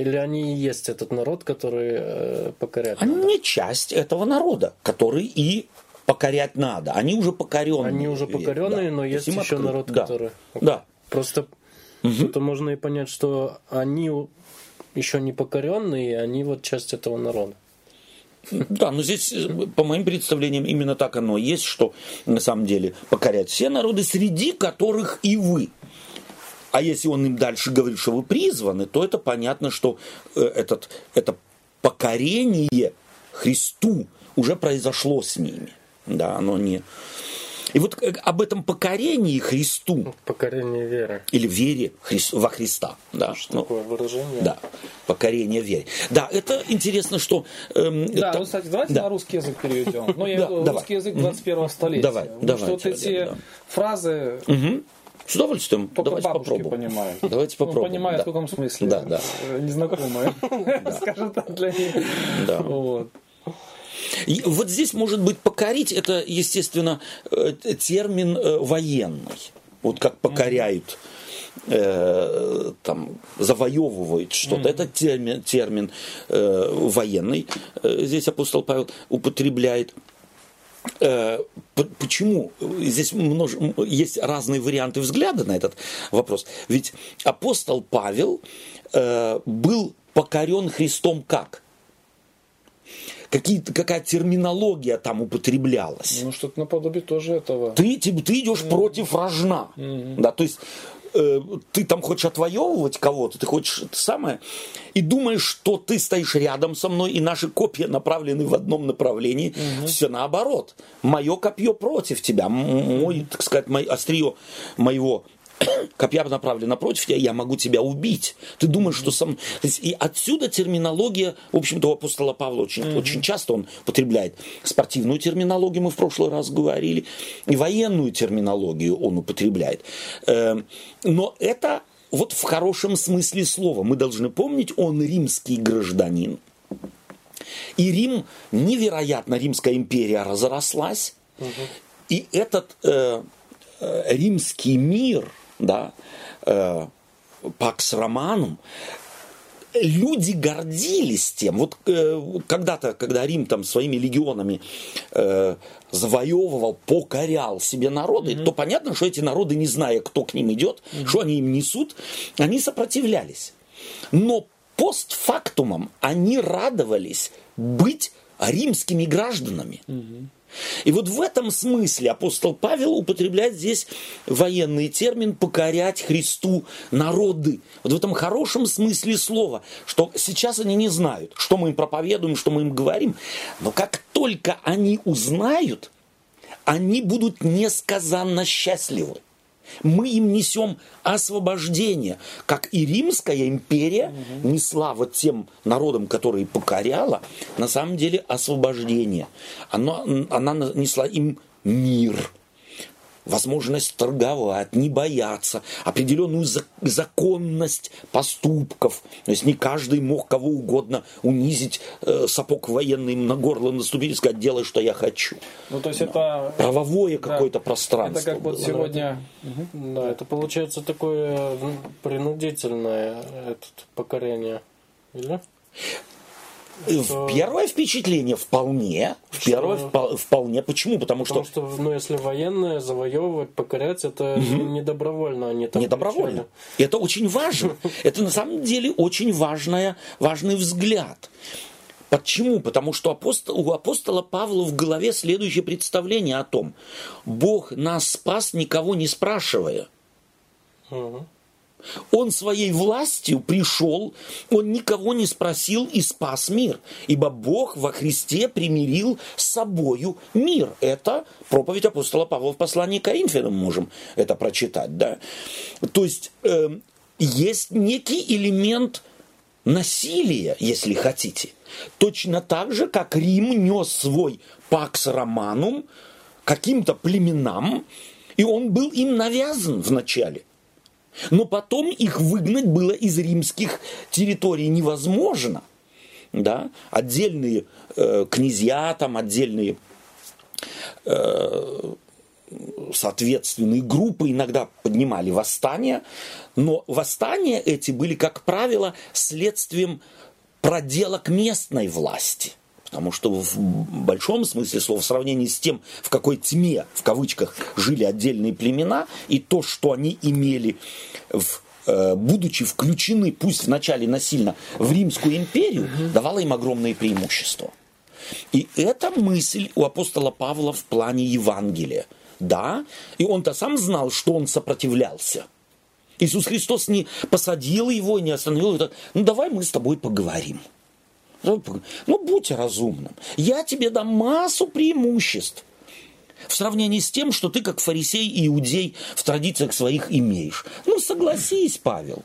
Или они и есть этот народ, который э, покоряет? Они надо? не часть этого народа, который и покорять надо. Они уже покоренные. Они уже покоренные, Да. но То есть еще открыто. народ, Да. который... Да. Просто это можно и понять, что они еще не покоренные, и они вот часть этого народа. Да, но здесь, э, по моим представлениям, именно так оно и есть, что на самом деле покорять все народы, среди которых и вы. А если он им дальше говорит, что вы призваны, то это понятно, что э, этот, это покорение Христу уже произошло с ними. Да, оно не... И вот э, об этом покорении Христу Покорение веры. или вере во Христа. Да, Что ну, такое выражение? да, покорение вере. Да, это интересно, что... эм, Да, это- ну, кстати, давайте да. на русский язык переведем. Ну, я Да, виду давай. русский язык 21 столетия. Давай, Потому давай, что вот эти да. фразы, С удовольствием. Только Давайте попробуем. понимают. Давайте Ну, попробуем. понимают да. в каком смысле. Да, да. Э, Незнакомые. Скажем так, для них. Да. Вот. И вот здесь может быть покорить, это, естественно, э, термин э, военный. Вот как покоряют, э, там, завоевывают что-то. Это термин, термин э, военный. Здесь апостол Павел употребляет. Э, Почему? Здесь множ- есть разные варианты взгляда на этот вопрос. Ведь апостол Павел э, был покорен Христом как? Какие-то, какая терминология там употреблялась? Ну, что-то наподобие тоже этого. Ты, ты, ты идешь против рожна. Да, то есть э, ты там хочешь отвоевывать кого-то, ты хочешь это самое, и думаешь, что ты стоишь рядом со мной, и наши копья направлены в одном направлении. Все наоборот. Мое копье против тебя. Мой, так сказать, мой, острие моего копья направлено против тебя, я могу тебя убить. Ты думаешь, что сам... И отсюда терминология, в общем-то, у апостола Павла очень, очень часто он употребляет спортивную терминологию, мы в прошлый раз говорили, и военную терминологию он употребляет. Эм, Но это вот в хорошем смысле слова. Мы должны помнить, он римский гражданин. И Рим, невероятно, Римская империя разрослась. И этот э, э, римский мир, да, э, Пакс Романум, люди гордились тем. Вот э, когда-то, когда Рим там своими легионами э, завоевывал, покорял себе народы, то понятно, что эти народы, не зная, кто к ним идет, что они им несут, они сопротивлялись. Но постфактумом они радовались быть римскими гражданами. И вот в этом смысле апостол Павел употребляет здесь военный термин «покорять Христу народы». Вот в этом хорошем смысле слова, что сейчас они не знают, что мы им проповедуем, что мы им говорим, но как только они узнают, они будут несказанно счастливы. Мы им несем освобождение, как и Римская империя несла вот тем народам, которые покоряла, на самом деле освобождение. Она, она несла им мир, возможность торговать, не бояться, определенную зак- законность поступков. То есть не каждый мог кого угодно унизить, э, сапог военный на горло наступить и сказать, делай, что я хочу. Ну, то есть это... Правовое Да. какое-то Это пространство. как вот было. сегодня... Да, это получается такое принудительное этот, покорение. Или? В Первое впечатление вполне. В Первое Что? впо- вполне. Почему? Потому что Потому что, ну, если военные завоевывать, покорять, это не добровольно они там не добровольно. кричали. Это очень важно. Это на самом деле очень важная, важный взгляд. Почему? Потому что апостол, у апостола Павла в голове следующее представление о том, Бог нас спас, никого не спрашивая. Мгм. Он своей властью пришел, он никого не спросил и спас мир. Ибо Бог во Христе примирил с собою мир. Это проповедь апостола Павла в послании к Коринфянам можем это прочитать. Да? То есть эм, есть некий элемент насилия, если хотите. Точно так же, как Рим нес свой пакс романум каким-то племенам, и он был им навязан вначале. Но потом их выгнать было из римских территорий невозможно. Да? Отдельные э, князья, там отдельные э, соответственные группы иногда поднимали восстания, но восстания эти были, как правило, следствием проделок местной власти. Потому что в большом смысле слова, в сравнении с тем, в какой тьме, в кавычках, жили отдельные племена, и то, что они имели, в, э, будучи включены, пусть вначале насильно, в Римскую империю, давало им огромные преимущества. И эта мысль у апостола Павла в плане Евангелия. Да, и он-то сам знал, что он сопротивлялся. Иисус Христос не посадил его, не остановил его. Ну, давай мы с тобой поговорим. Ну, Ну, будь разумным. Я тебе дам массу преимуществ в сравнении с тем, что ты как фарисей и иудей в традициях своих имеешь. Ну, согласись, Павел.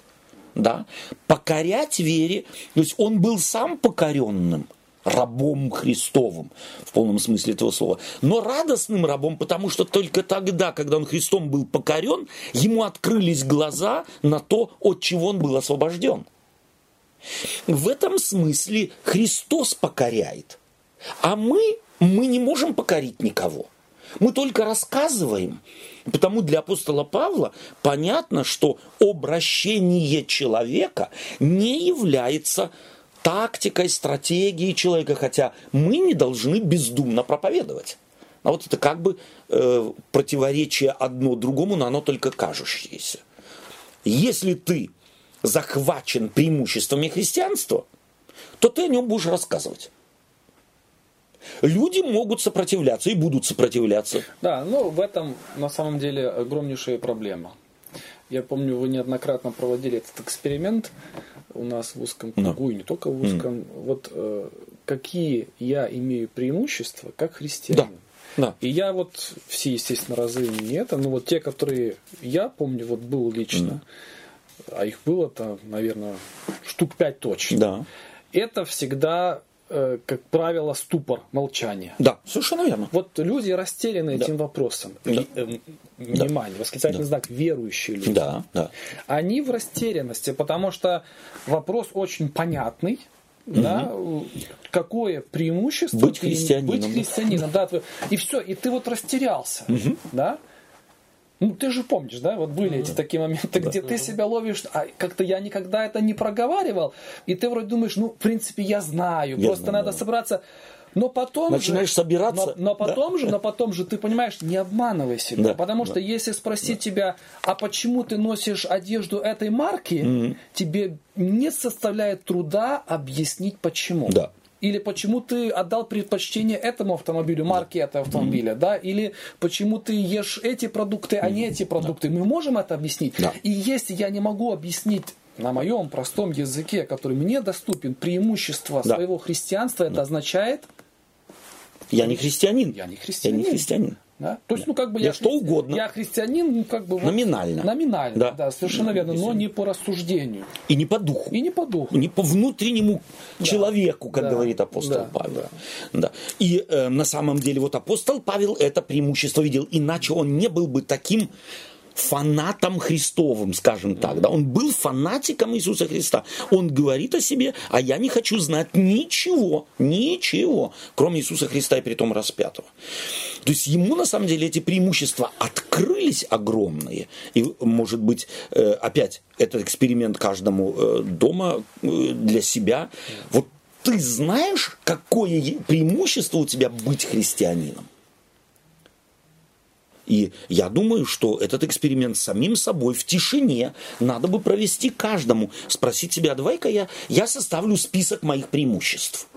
Да? Покорять вере. То есть он был сам покоренным. рабом Христовым в полном смысле этого слова, но радостным рабом, потому что только тогда, когда он Христом был покорен, ему открылись глаза на то, от чего он был освобожден. В этом смысле Христос покоряет, а мы, мы не можем покорить никого. Мы только рассказываем, Потому для апостола Павла понятно, что обращение человека не является тактикой, стратегией человека, хотя мы не должны бездумно проповедовать. А вот это как бы э, противоречие одно другому, но оно только кажущееся. Если ты захвачен преимуществами христианства, то ты о нем будешь рассказывать. Люди могут сопротивляться и будут сопротивляться. Да, но в этом на самом деле огромнейшая проблема. Я помню, вы неоднократно проводили этот эксперимент у нас в узком кругу, no. и не только в узком. Mm. Вот э, какие я имею преимущества как христианин. Да. Да. И я вот все, естественно, разы не это, но вот те, которые я помню, вот был лично, mm. А их было-то, наверное, штук пять точно. Да. Это всегда Э, как правило, ступор, молчание. Да, совершенно верно. Вот люди растеряны да. этим вопросом. Да. Э, внимание, да. восклицательный да. знак, верующие люди. Да, да. Они в растерянности, потому что вопрос очень понятный. Угу. Да, какое преимущество быть христианином, быть христианином, да, и все, и ты вот растерялся, угу. да, ну, ты же помнишь, да, вот были эти такие моменты, где ты себя ловишь, а как-то я никогда это не проговаривал, и ты вроде думаешь, ну, в принципе, я знаю, я просто знаю, надо да. собраться. Но потом начинаешь же, собираться. Но, но потом да? же, но потом же ты понимаешь, не обманывай себя, да, потому что да. если спросить да. тебя, а почему ты носишь одежду этой марки, mm тебе не составляет труда объяснить почему. Да. Или почему ты отдал предпочтение этому автомобилю, марке этого автомобиля, mm-hmm. да? Или почему ты ешь эти продукты, а не эти продукты. Да. Мы можем это объяснить. Да. И если я не могу объяснить на моем простом языке, который мне доступен, преимущество да. своего христианства, это означает... Я не христианин. Я не христианин. Я не христианин. Да? То есть, ну, как бы я, я что угодно. Я христианин, ну, как бы... Вот, номинально. Номинально, да, да совершенно верно, но не по рассуждению. И не по духу. И не по духу. Не по внутреннему да. человеку, как да. говорит апостол да. Павел. Да. Да. И э, на самом деле вот апостол Павел это преимущество видел, иначе он не был бы таким фанатом Христовым, скажем так. Да? Он был фанатиком Иисуса Христа. Он говорит о себе, а я не хочу знать ничего, ничего, кроме Иисуса Христа и притом распятого. То есть ему на самом деле эти преимущества открылись огромные. И, может быть, э, опять, этот эксперимент каждому э, дома э, для себя. Вот ты знаешь, какое преимущество у тебя быть христианином? И я думаю, что этот эксперимент самим собой в тишине надо бы провести каждому. Спросить себя, давай-ка я, я составлю список моих преимуществ.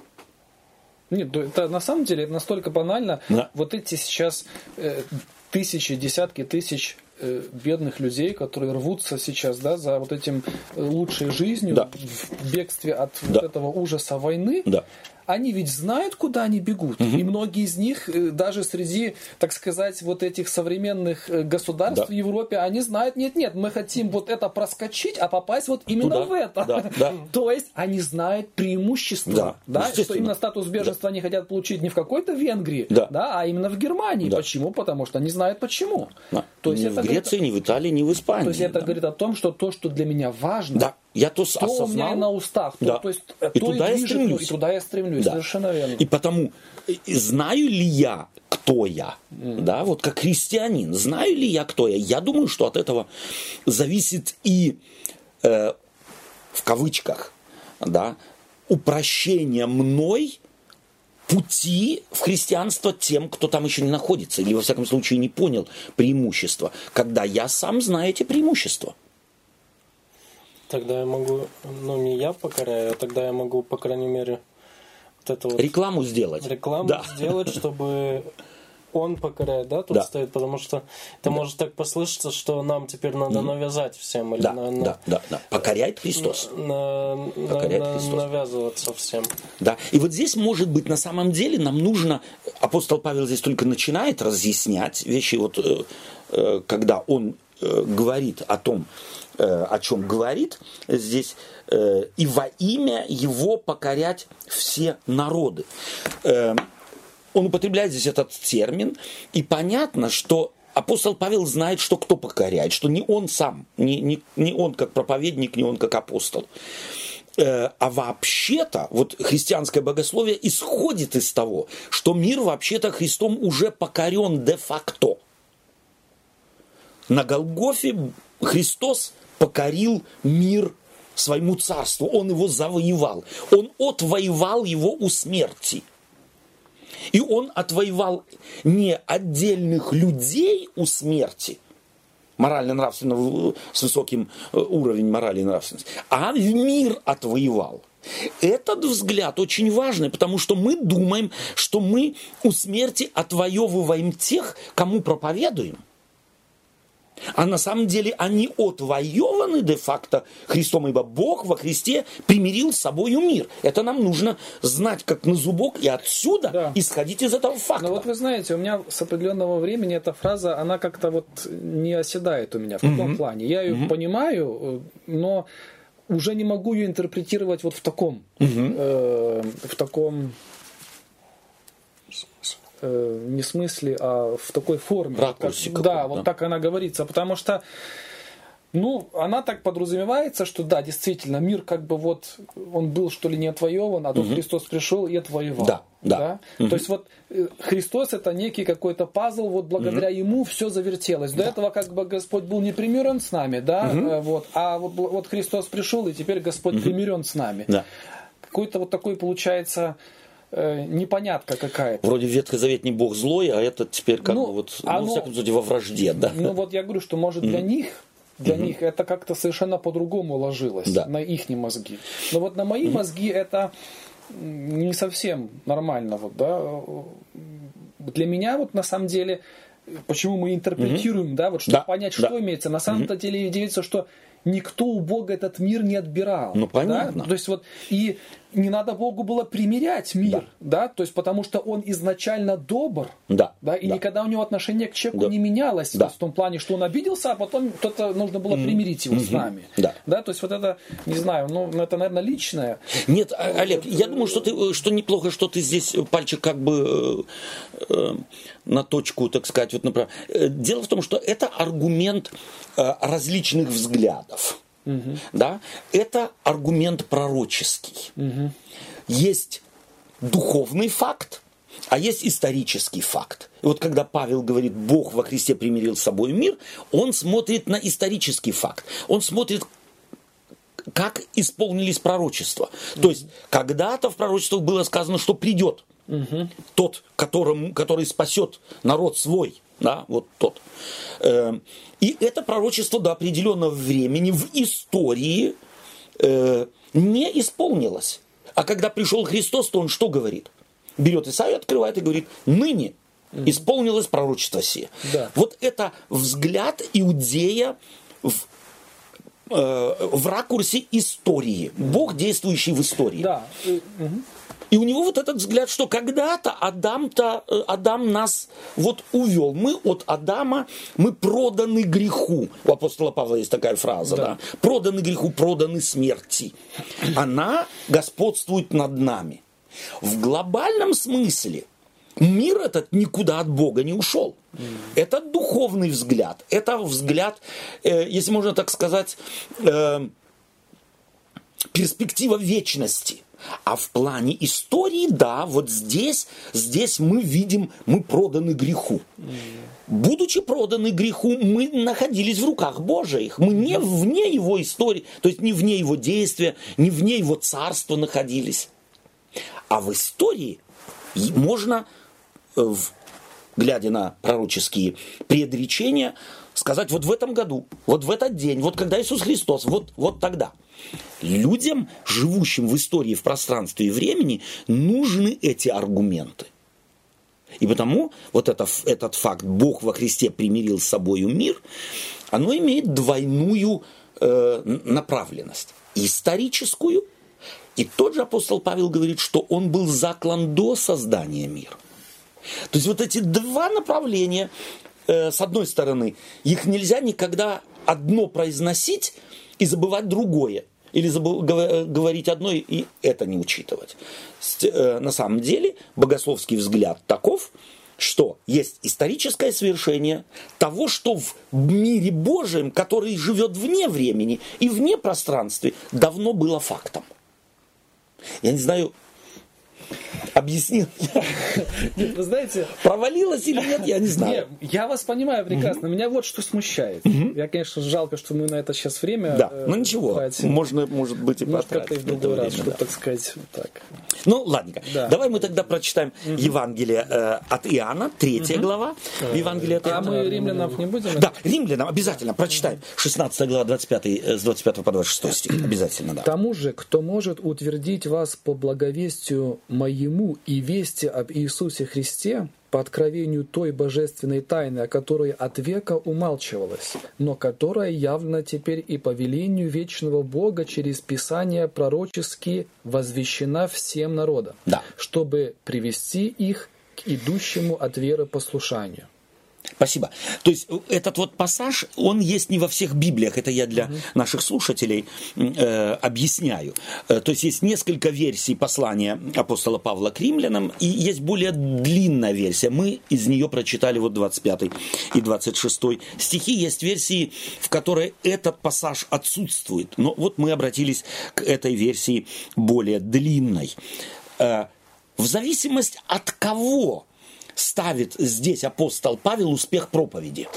Нет, это на самом деле это настолько банально. Да. Вот эти сейчас э, тысячи, десятки тысяч э, бедных людей, которые рвутся сейчас да, за вот этим э, лучшей жизнью да. в бегстве от да. вот этого ужаса войны. Да они ведь знают, куда они бегут. Угу. И многие из них, э, даже среди, так сказать, вот этих современных э, государств да. в Европе, они знают, нет-нет, мы хотим вот это проскочить, а попасть вот именно Туда. в это. Да, да. То есть они знают преимущество, да, да, что именно статус беженства да. они хотят получить не в какой-то Венгрии, да. Да, а именно в Германии. Да. Почему? Потому что они знают почему. Да. То есть ни это в Греции, говорит, ни в Италии, ни в Испании. То есть это да. говорит о том, что то, что для меня важно, да я то, то осознал, у меня на устах, да. то, то есть и то туда и я стремлюсь. И туда я стремлюсь, да. совершенно верно. И потому знаю ли я, кто я, mm. да, вот как христианин, знаю ли я, кто я? Я думаю, что от этого зависит и э, в кавычках, да, упрощение мной пути в христианство тем, кто там еще не находится, или во всяком случае не понял преимущества, когда я сам знаю эти преимущества. Тогда я могу, ну не я покоряю, а тогда я могу, по крайней мере, вот это вот... Рекламу сделать. Рекламу да. сделать, чтобы он покоряет, да, тут да. стоит, потому что это да. может так послышаться, что нам теперь надо навязать всем. Или да, на, да, да, да. Покоряет Христос. На, Покоряет на, Христос. Навязываться всем. Да, и вот здесь, может быть, на самом деле нам нужно, апостол Павел здесь только начинает разъяснять вещи, вот э, э, когда он э, говорит о том, о чем говорит здесь, э, и во имя его покорять все народы. Э, он употребляет здесь этот термин, и понятно, что апостол Павел знает, что кто покоряет, что не он сам, не, не, не он как проповедник, не он как апостол. Э, а вообще-то, вот христианское богословие исходит из того, что мир вообще-то Христом уже покорен де-факто. На Голгофе Христос покорил мир своему царству, он его завоевал, он отвоевал его у смерти – и он отвоевал не отдельных людей у смерти, морально-нравственного, с высоким э, уровнем морали и нравственности, а мир отвоевал. Этот взгляд очень важный, потому что мы думаем, что мы у смерти отвоевываем тех, кому проповедуем – а на самом деле они отвоеваны де-факто Христом, ибо Бог во Христе примирил с собой мир. Это нам нужно знать как на зубок и отсюда да. исходить из этого факта. Ну вот вы знаете, у меня с определенного времени эта фраза, она как-то вот не оседает у меня в таком угу. плане. Я ее угу. понимаю, но уже не могу ее интерпретировать вот в таком, угу. э, в таком э, не смысле, а в такой форме. Ракурсе как, да, вот так она говорится, потому что ну, она так подразумевается, что да, действительно, мир как бы вот, он был что ли не отвоеван, а тут угу. Христос пришел и отвоевал. Да, да. да? Угу. То есть вот э, Христос это некий какой-то пазл, вот благодаря угу. ему все завертелось. До да. этого как бы Господь был не примирен с нами, да, угу. вот, а вот, вот Христос пришел, и теперь Господь угу. примирен с нами. Да. Какой-то вот такой получается э, непонятка какая-то. Вроде Ветхозаветний Бог злой, а этот теперь как ну, бы вот, оно, ну, во всяком случае, во вражде, да? Ну, вот я говорю, что, может, для mm них для mm них это как-то совершенно по-другому ложилось да. на их мозги. Но вот на мои mm мозги это не совсем нормально. Вот, да. Для меня вот на самом деле, почему мы интерпретируем, mm да, вот чтобы да. понять, что да. имеется, на самом-то mm деле видится, что никто у Бога этот мир не отбирал. Ну, понятно. Да? То есть вот, и не надо Богу было примерять мир, да, да? то есть потому что он изначально добр, да, да, и да. никогда у него отношение к человеку да. не менялось, да. в том плане, что он обиделся, а потом кто-то нужно было примирить его mm-hmm. с нами, да. да, то есть вот это, не знаю, ну это, наверное, личное. Нет, а, Олег, я думаю, что ты, что неплохо, что ты здесь пальчик как бы э, э, на точку, так сказать, вот направ. Э, дело в том, что это аргумент э, различных взглядов. Угу. Да? Это аргумент пророческий. Угу. Есть духовный факт, а есть исторический факт. И вот когда Павел говорит, Бог во Христе примирил с собой мир, он смотрит на исторический факт. Он смотрит, как исполнились пророчества. То есть, когда-то в пророчествах было сказано, что придет угу. тот, которым, который спасет народ свой. Да, вот тот. Эм, и это пророчество до определенного времени в истории э, не исполнилось. А когда пришел Христос, то он что говорит? Берет Исаию, открывает и говорит, ныне исполнилось пророчество сие. Да. Вот это взгляд иудея в, э, в ракурсе истории. Бог, действующий в истории. Да. И у него вот этот взгляд, что когда-то Адам-то, э, Адам нас вот увел. Мы от Адама, мы проданы греху. У апостола Павла есть такая фраза, да. да? Проданы греху, проданы смерти. Она господствует над нами. В глобальном смысле мир этот никуда от Бога не ушел. Это духовный взгляд. Это взгляд, э, если можно так сказать, э, перспектива вечности – а в плане истории, да, вот здесь, здесь мы видим, мы проданы греху. Будучи проданы греху, мы находились в руках Божьих. Мы не вне его истории, то есть не вне его действия, не вне его царства находились. А в истории можно, э, глядя на пророческие предречения, сказать вот в этом году, вот в этот день, вот когда Иисус Христос, вот, вот тогда – Людям, живущим в истории, в пространстве и времени, нужны эти аргументы. И потому вот это, этот факт «Бог во Христе примирил с собою мир», оно имеет двойную э, направленность. Историческую, и тот же апостол Павел говорит, что он был заклан до создания мира. То есть вот эти два направления э, с одной стороны, их нельзя никогда одно произносить и забывать другое. Или забыл, говорить одно и это не учитывать. Э, на самом деле богословский взгляд таков, что есть историческое свершение того, что в мире Божьем, который живет вне времени и вне пространства, давно было фактом. Я не знаю, объяснил. Нет, вы знаете... Провалилось или нет, я не знаю. Нет, я вас понимаю прекрасно. Меня вот что смущает. Я, конечно, жалко, что мы на это сейчас время... Да, ну ничего. Можно, может быть, и потратить. в другой раз, чтобы, так сказать, так. Ну, ладненько. Давай мы тогда прочитаем Евангелие э, от Иоанна, третья глава. Евангелие от а Иоанна. А мы римлянам не будем? Да, римлянам обязательно прочитаем. 16 глава, 25, э, с 25 по 26 стих. Обязательно, да. Тому же, кто может утвердить вас по благовестию моему и вести об Иисусе Христе по откровению той божественной тайны, о которой от века умалчивалась, но которая явно теперь и по велению вечного Бога через Писания пророчески возвещена всем народам, да. чтобы привести их к идущему от веры послушанию. Спасибо. То есть э, этот вот пассаж, он есть не во всех Библиях, это я для наших слушателей э, объясняю. Э, то есть есть несколько версий послания апостола Павла к римлянам, и есть более длинная версия. Мы из нее прочитали вот 25 и 26 стихи. Есть версии, в которой этот пассаж отсутствует. Но вот мы обратились к этой версии более длинной. Э, в зависимости от кого ставит здесь апостол Павел успех проповеди?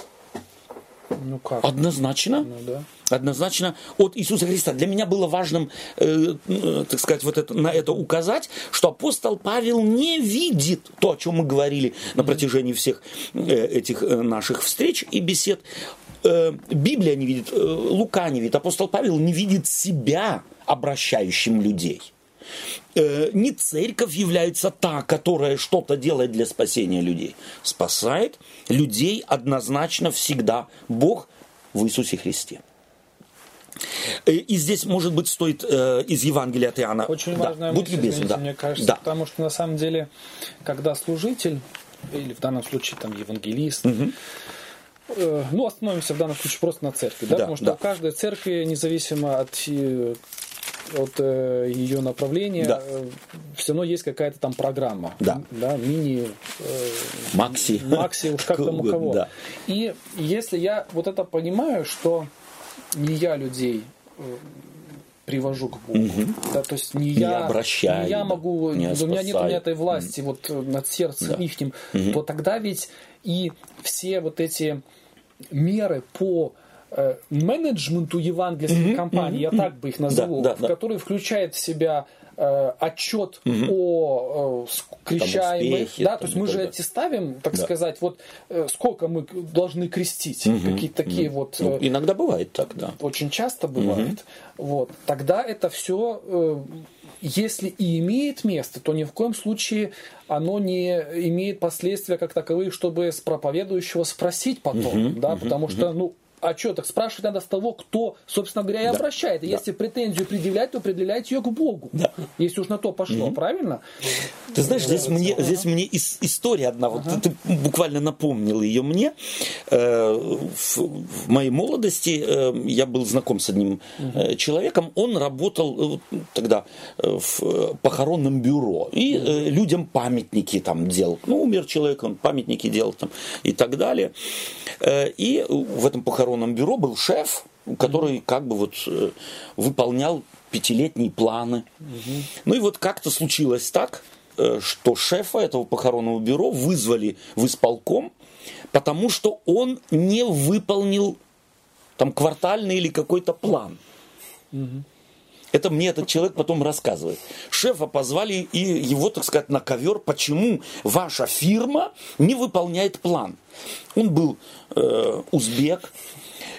Ну как? Однозначно. Ну, да. Однозначно от Иисуса Христа. Для меня было важным, э, э, так сказать, вот это, на это указать, что апостол Павел не видит то, о чем мы говорили на протяжении всех э, этих э, наших встреч и бесед. Э, Библия не видит, э, Лука не видит, апостол Павел не видит себя обращающим людей э, не церковь является та, которая что-то делает для спасения людей. Спасает людей однозначно всегда Бог в Иисусе Христе. Э, и здесь, может быть, стоит э, из Евангелия от Иоанна. Очень да. важная Будь мысль, любезен, да. мне кажется, да. потому что на самом деле, когда служитель, или в данном случае там евангелист, угу. э, ну, остановимся в данном случае просто на церкви, да, да потому что да. у каждой церкви, независимо от э, от э, ее направления, да. э, все равно есть какая-то там программа. Да. да мини... Э, Макси. Макси, уж как там у кого. Да. И если я вот это понимаю, что не я людей э, привожу к Богу. Угу. Да, то есть не, не я, обращаю, не я могу, не у меня нет этой власти угу. вот над сердцем да. ихним, угу. то тогда ведь и все вот эти меры по Э, менеджменту евангельских mm-hmm, компаний, mm-hmm, я так бы их назову, да, да, да. который включает в себя э, отчет mm-hmm. о э, крещаемых, да, то есть мы же эти ставим, так да. сказать, вот э, сколько мы должны крестить, mm-hmm. какие-то такие mm-hmm. вот. Ну, э, иногда бывает так, да. Очень часто бывает. Mm-hmm. Вот, тогда это все э, если и имеет место, то ни в коем случае оно не имеет последствия как таковые, чтобы с проповедующего спросить потом, угу, да, угу, потому угу. что, ну, а так спрашивать надо с того, кто, собственно говоря, и да. обращает. И да. если претензию предъявлять, то предъявляйте ее к Богу. Да. Если уж на то пошло, mm правильно? Ты знаешь, здесь мне, ага. здесь мне история одна, вот ага. ты, ты буквально напомнил ее мне. Э, в, в моей молодости э, я был знаком с одним угу. человеком, он работал тогда в похоронном бюро и угу. людям памятники там делал. Ну, умер человек, он памятники делал там и так далее. И в этом похоронном похоронном бюро был шеф, который как бы вот э, выполнял пятилетние планы. Угу. Ну и вот как-то случилось так, э, что шефа этого похоронного бюро вызвали в исполком, потому что он не выполнил там квартальный или какой-то план. Угу. Это мне этот человек потом рассказывает. Шефа позвали и его, так сказать, на ковер, почему ваша фирма не выполняет план. Он был э, узбек,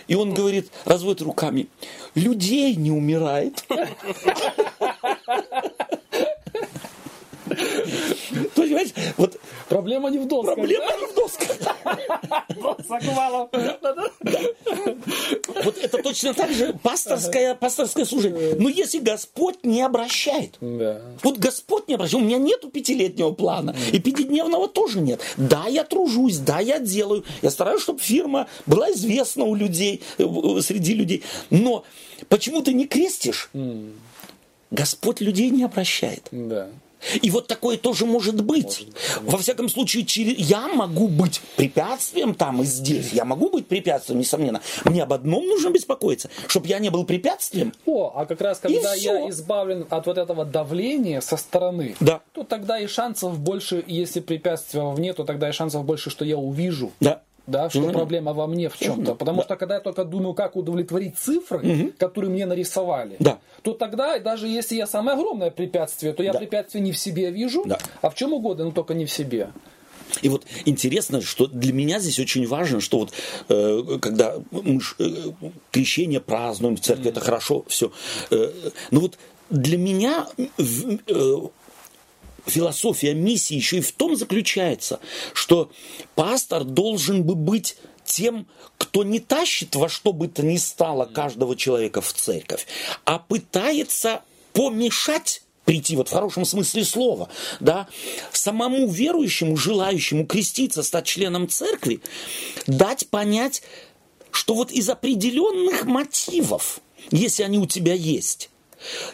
и он говорит, разводит руками, людей не умирает. Понимаете, вот проблема не в досках. Проблема не в досках. Вот это точно так же пасторское, пасторское служение. Но если Господь не обращает, вот Господь не обращает, у меня нету пятилетнего плана, и пятидневного тоже нет. Да, я тружусь, да, я делаю, я стараюсь, чтобы фирма была известна у людей, э, в- среди людей. Но почему ты не крестишь? Господь людей не обращает. Да. И вот такое тоже может быть. Во всяком случае, через... я могу быть препятствием там и здесь. Я могу быть препятствием, несомненно. Мне об одном нужно беспокоиться, чтобы я не был препятствием. О, а как раз когда И я всё. избавлен от вот этого давления со стороны, Да. то тогда и шансов больше, если препятствия вовне, то тогда и шансов больше, что я увижу. Да. Да, что Именно. проблема во мне в чем-то. Потому что когда я только думаю, как удовлетворить цифры, которые мне нарисовали, Да. то тогда, даже если я самое огромное препятствие, то я Да. препятствие не в себе вижу, Да. а в чем угодно, но только не в себе. И вот интересно, что для меня здесь очень важно, что вот э, когда мы э, крещение празднуем в церкви, это хорошо, все. но вот для меня э, философия миссии еще и в том заключается, что пастор должен бы быть тем, кто не тащит во что бы то ни стало каждого человека в церковь, а пытается помешать прийти, вот в хорошем смысле слова, да, самому верующему, желающему креститься, стать членом церкви, дать понять, что вот из определенных мотивов, если они у тебя есть,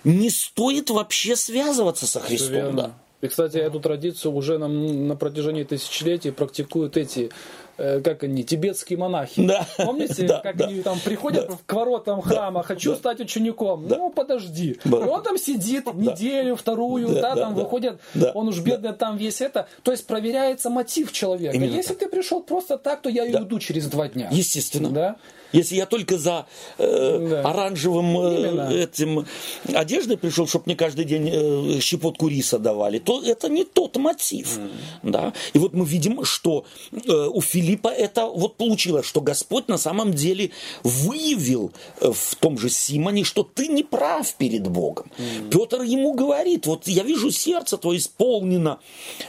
не стоит вообще связываться со Христом. Да. И, кстати, эту традицию уже на, на протяжении тысячелетий практикуют эти, как они, тибетские монахи. Да. Помните, Да, как да. они там приходят к воротам храма, хочу стать учеником. Ну, подожди. Да. И он там сидит неделю, вторую, Да, да, да, там да. выходит, Да, он уж бедный там весь это. То есть проверяется мотив человека. Именно Если ты пришел просто так, то я и уйду через два дня. Естественно. Да? Если я только за э, Да. оранжевым э, этим одеждой пришел, чтобы мне каждый день э, щепотку риса давали, то это не тот мотив. Да? И вот мы видим, что э, у Филиппа это вот получилось, что Господь на самом деле выявил э, в том же Симоне, что ты не прав перед Богом. Петр ему говорит, вот я вижу сердце твое исполнено,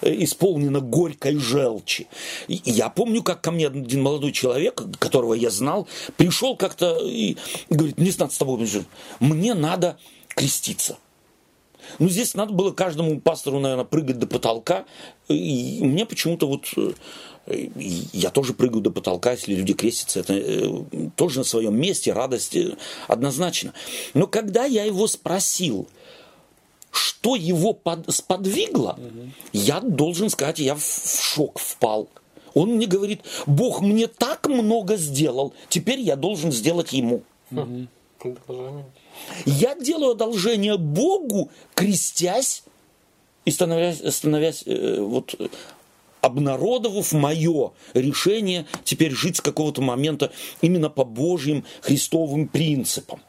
э, исполнено горькой желчи. И я помню, как ко мне один молодой человек, которого я знал, пришел как-то и говорит, мне надо с тобой, мне надо креститься. Ну, здесь надо было каждому пастору, наверное, прыгать до потолка. И мне почему-то вот... Я тоже прыгаю до потолка, если люди крестятся. Это э, тоже на своем месте, радость э, однозначно. Но когда я его спросил, что его под- сподвигло, я должен сказать, я в в шок впал. Он мне говорит, Бог мне так много сделал, теперь я должен сделать ему. Продолжение. Я делаю одолжение Богу, крестясь и становясь, становясь э, вот обнародовав мое решение теперь жить с какого-то момента именно по Божьим Христовым принципам.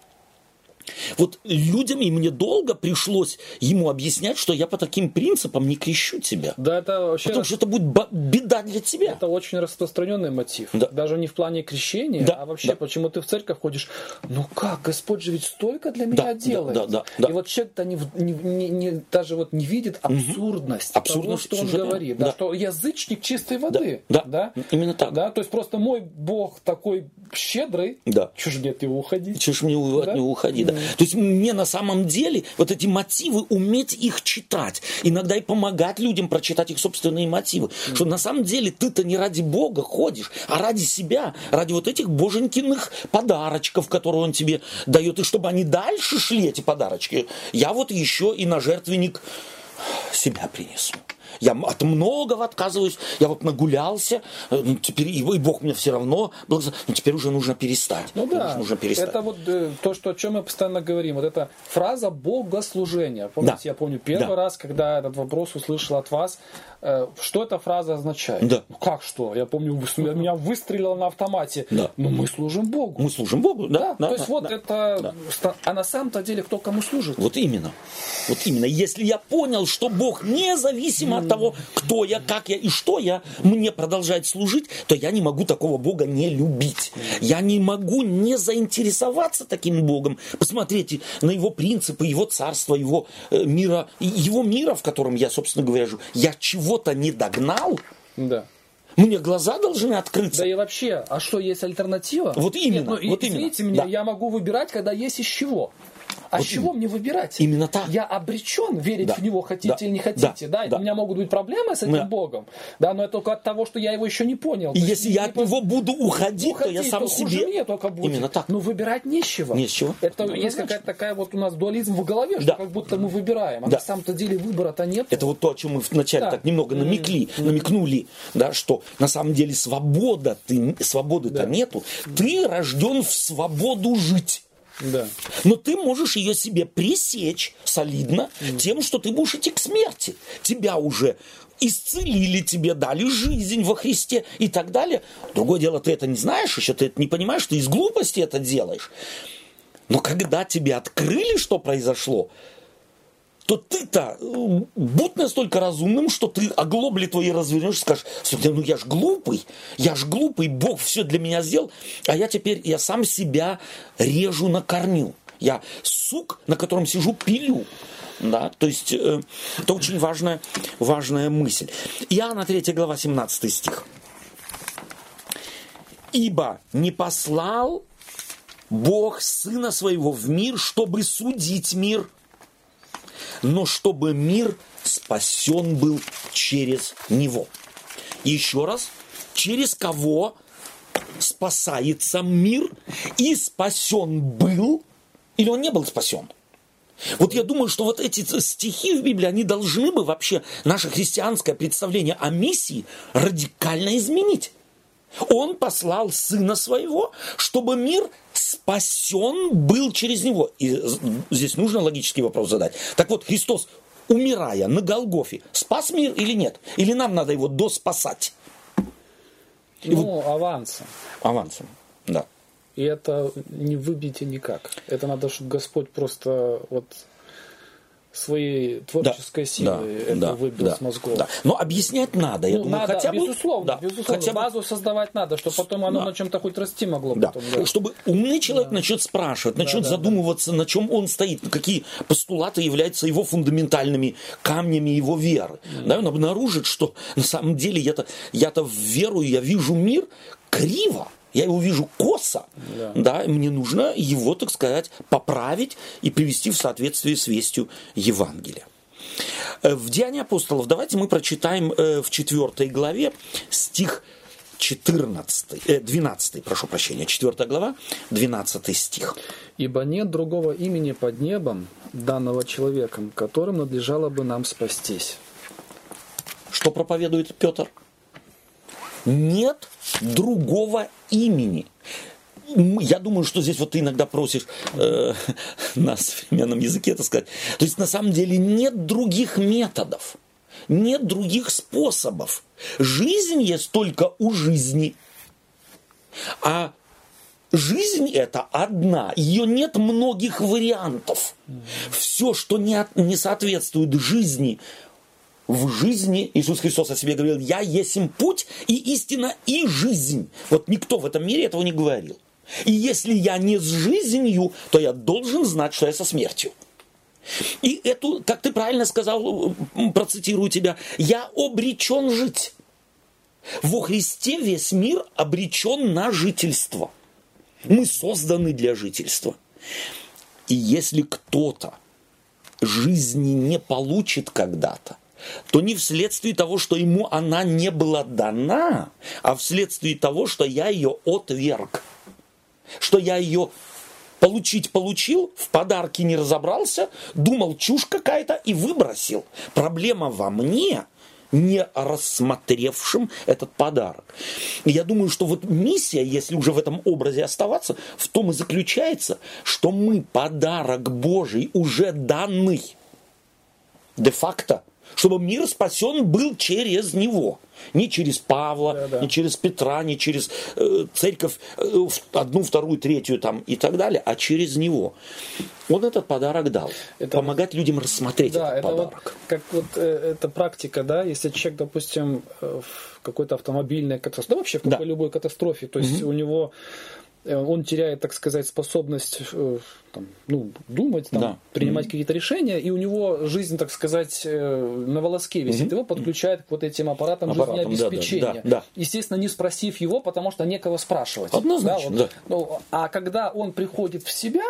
Вот людям, и мне долго пришлось ему объяснять, что я по таким принципам не крещу тебя. Да, это вообще... Потому что это будет беда для тебя. Это очень распространенный мотив. Да. Даже не в плане крещения, Да, а вообще, да. почему ты в церковь ходишь. Ну как, Господь же ведь столько для меня Да, да, делает. да, да, да. И вот человек-то не, не- не- не- даже вот не видит абсурдность того, Абсурдность что он совершенно говорит. Да, Да. что язычник чистой воды. да, именно так. Да, то есть просто мой Бог такой щедрый. Да. Нет его уходить? Чего ж мне у- от Да? него уходи, да. То есть мне на самом деле вот эти мотивы уметь их читать, иногда и помогать людям прочитать их собственные мотивы, что на самом деле ты-то не ради Бога ходишь, а ради себя, ради вот этих боженькиных подарочков, которые он тебе дает, и чтобы они дальше шли эти подарочки, я вот еще и на жертвенник себя принесу. Я от многого отказываюсь, я вот нагулялся, э, ну, теперь и, и Бог мне все равно, благослов- ну, теперь уже нужно перестать. Ну да, нужно перестать. это вот э, то, что, о чем мы постоянно говорим. Вот эта фраза богослужения. Помните, Да. я помню первый Да. раз, когда этот вопрос услышал от вас, э, что эта фраза означает? Да. Ну как что? Я помню, меня выстрелило на автомате. Да. Но мы служим Богу. Мы служим Богу, да? Да, то есть да, вот да. это... ста- А на самом-то деле кто кому служит? Вот именно. Вот именно. Если я понял, что Бог независимо от того, кто я, как я и что я, мне продолжает служить, то я не могу такого Бога не любить. Я не могу не заинтересоваться таким Богом, посмотреть на его принципы, его царство, его э, мира, его мира, в котором я, собственно говоря, живу. Я чего-то не догнал, Да. Мне глаза должны открыться. Да и вообще, а что есть альтернатива? Вот именно, Нет, ну, вот именно, извините меня, да. я могу выбирать, когда есть из чего. А Вот с чего именно. мне выбирать? Именно так. Я обречен верить Да. в него, хотите Да. или не хотите. Да. Да, Да. у меня могут быть проблемы с этим Да. Богом. Да, но это только от того, что я его еще не понял. И если я от него буду уходить, то я уходить, сам то хуже себе... мне только будет. Именно так. Но выбирать нечего. Не с чего. Это Ну, есть какая-то такая вот у нас дуализм в голове, что Да. как будто мы выбираем. А Да. на самом-то деле выбора-то нет. Это вот то, о чем мы вначале Да. так немного намекли, намекнули, да, что на самом деле свобода, ты, свободы-то Да. нету. Ты рожден в свободу жить. Да. Но ты можешь ее себе пресечь солидно тем, что ты будешь идти к смерти. Тебя уже исцелили, тебе дали жизнь во Христе и так далее. Другое дело, ты это не знаешь еще, ты это не понимаешь, ты из глупости это делаешь. Но когда тебе открыли, что произошло, то ты-то э, будь настолько разумным, что ты оглобли твои развернешь и скажешь, слушай, ну я ж глупый, я ж глупый, Бог все для меня сделал, а я теперь, я сам себя режу на корню. Я сук, на котором сижу, пилю. Да, то есть э, это очень важная, важная мысль. Иоанна 3 глава 17 стих. Ибо не послал Бог Сына Своего в мир, чтобы судить мир, но чтобы мир спасен был через Него. Еще раз, через кого спасается мир и спасен был, или он не был спасен? Вот я думаю, что вот эти стихи в Библии, они должны бы вообще наше христианское представление о миссии радикально изменить. Он послал Сына Своего, чтобы мир спасен был через Него. И здесь нужно логический вопрос задать. Так вот, Христос, умирая на Голгофе, спас мир или нет? Или нам надо его доспасать? Ну, авансом. Авансом, да. И это не выбьете никак. Это надо, чтобы Господь просто вот своей творческой силой это выбил да, с мозгов. да. Но объяснять надо, я Ну, думаю, надо, хотя бы... безусловно, да, безусловно. хотя бы Базу создавать надо, чтобы потом оно Да. на чем-то хоть расти могло. Да. Потом, да. Чтобы умный человек начнет спрашивать, начнет да, задумываться, на чем он стоит, какие постулаты являются его фундаментальными камнями его веры. Да, он обнаружит, что на самом деле я-то, я-то верую, я вижу мир криво. Я его вижу косо, Да. да. мне нужно его, так сказать, поправить и привести в соответствие с вестью Евангелия. Э, В Деянии апостолов давайте мы прочитаем э, в 4 главе стих 14, э, 12, прошу прощения, 4 глава, 12 стих. Ибо нет другого имени под небом, данного человеком, которым надлежало бы нам спастись. Что проповедует Петр? Нет другого имени. Я думаю, что здесь вот ты иногда просишь э, на современном языке это сказать. То есть на самом деле нет других методов, нет других способов. Жизнь есть только у жизни. А жизнь это одна, ее нет многих вариантов. Все, что не, не соответствует жизни в жизни Иисус Христос о себе говорил, я есть путь и истина и жизнь. Вот никто в этом мире этого не говорил. И если я не с жизнью, то я должен знать, что я со смертью. И эту, как ты правильно сказал, процитирую тебя, я обречен жить. Во Христе весь мир обречен на жительство. Мы созданы для жительства. И если кто-то жизни не получит когда-то, то не вследствие того, что ему она не была дана, а вследствие того, что я ее отверг. Что я ее получить получил, в подарке не разобрался, думал чушь какая-то и выбросил. Проблема во мне, не рассмотревшим этот подарок. Я думаю, что вот миссия, если уже в этом образе оставаться, в том и заключается, что мы подарок Божий уже данный де-факто, чтобы мир спасен был через него. Не через Павла, Да-да. не через Петра, не через э, церковь э, одну, вторую, третью там и так далее, а через него. Он этот подарок дал. Это- Помогать людям рассмотреть Да, этот это вот подарок. как вот э, эта практика, да, если человек, допустим, э, в какой-то автомобильной катастрофе, да вообще в Да. какой любой катастрофе, то есть у него э, он теряет, так сказать, способность э, там, ну, думать, там, Да. принимать какие-то решения, и у него жизнь, так сказать, э, на волоске висит. Его подключают к вот этим аппаратам, Аппаратам, да, да, жизнеобеспечения. да, да. Естественно, не спросив его, потому что некого спрашивать. Однозначно, вот. да. Ну, а когда он приходит в себя,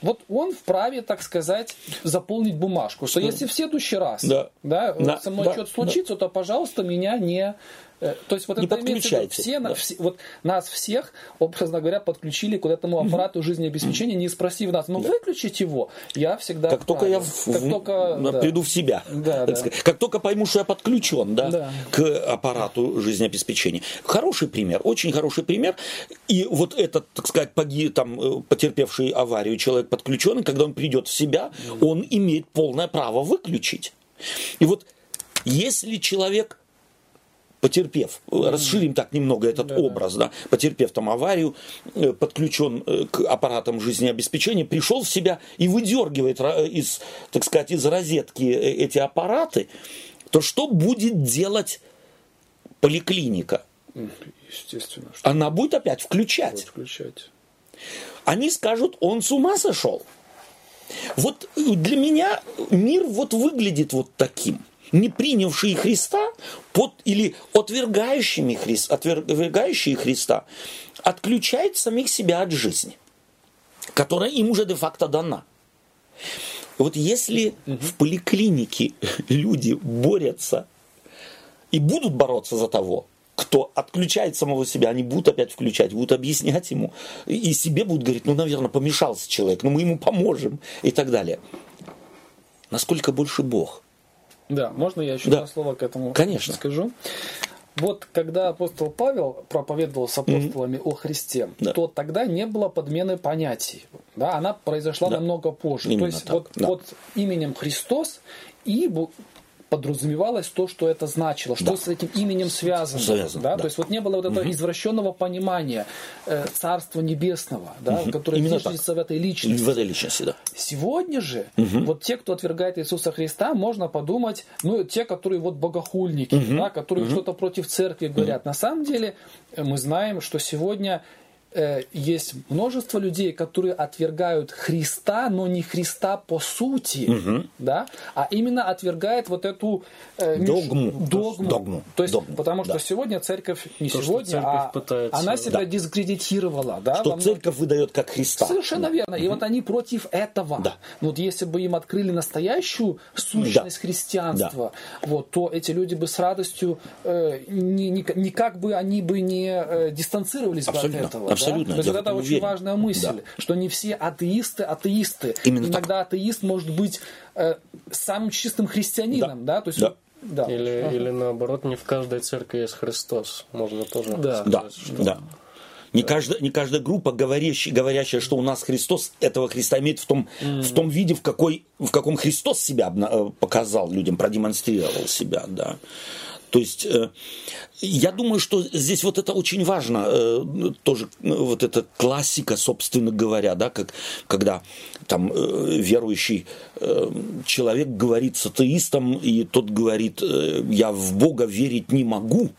вот он вправе, так сказать, заполнить бумажку, что если в следующий раз Да. да, Да, со мной да, что-то случится, то, пожалуйста, меня не... э, То есть вот Не это имеется в виду, подключайте, все, да. все- вот нас всех, образно говоря, подключили к вот этому аппарату жизнеобеспечения, не спросив нас, ну выключить его, я всегда Как только я в- как в- только, да. приду в себя, Да, так да. сказать. как только пойму, что я подключен да, Да. к аппарату жизнеобеспечения. Хороший пример, очень хороший пример. И вот этот, так сказать, поги, там, э, потерпевший аварию человек подключенный, когда он придет в себя, он имеет полное право выключить. И вот если человек потерпев, э, расширим так немного этот Да-да. образ, да, потерпев там аварию, э, подключен э, к аппаратам жизнеобеспечения, пришел в себя и выдергивает из, так сказать, из розетки эти аппараты, то что будет делать поликлиника? Естественно, что Она будет опять включать. будет включать. Они скажут, он с ума сошел. Вот для меня мир вот выглядит вот таким. Не принявшие Христа под, или отвергающими Христ, отвергающие Христа отключают самих себя от жизни, которая им уже де-факто дана. Вот если в поликлинике люди борются и будут бороться за того, кто отключает самого себя, они будут опять включать, будут объяснять ему, и и себе будут говорить, ну, наверное, помешался человек, но мы ему поможем и так далее. Насколько больше Бог? Да, можно я еще Да. два слова к этому Конечно. скажу? Вот когда апостол Павел проповедовал с апостолами о Христе, Да. то тогда не было подмены понятий. Да, она произошла Да. намного позже. Именно то есть так, вот да. под именем Христос и подразумевалось то, что это значило, что Да. с этим именем связано. Связано, да? да. То есть вот не было вот этого извращенного понимания э, Царства Небесного, да, которое Именно зиждется в этой личности. В этой личности, да. Сегодня же, вот те, кто отвергает Иисуса Христа, можно подумать, ну, те, которые вот богохульники, да, которые что-то против церкви говорят. На самом деле, э, мы знаем, что сегодня есть множество людей, которые отвергают Христа, но не Христа по сути, да, а именно отвергает вот эту э, Догму. догму. Догму. То есть, Догму, потому что да. сегодня церковь не То, сегодня, церковь а пытается- она себя Да. дискредитировала, да, Что многих- церковь выдает как Христа. Совершенно верно. И вот они против этого. Да. Вот если бы им открыли настоящую сущность Да. христианства, вот, то эти люди бы с радостью э, ни- ни- никак бы они бы не э, дистанцировались бы Абсолютно, от этого. да. Абсолютно, То есть вот это очень уверен. важная мысль, Да. что не все атеисты атеисты. Именно Иногда атеист может быть э, самым чистым христианином, да, то есть Да. да. Или, или наоборот, не в каждой церкви есть Христос. Можно тоже Да. сказать, Да, что да. Не каждая, не каждая группа, говорящая, говорящая, что у нас Христос, этого Христа имеет в том, в том виде, в, какой, в каком Христос себя э, показал людям, продемонстрировал себя, да. То есть, э, я думаю, что здесь вот это очень важно, э, тоже э, вот эта классика, собственно говоря, да, как, когда там верующий человек говорит с атеистом, и тот говорит, я в Бога верить не могу,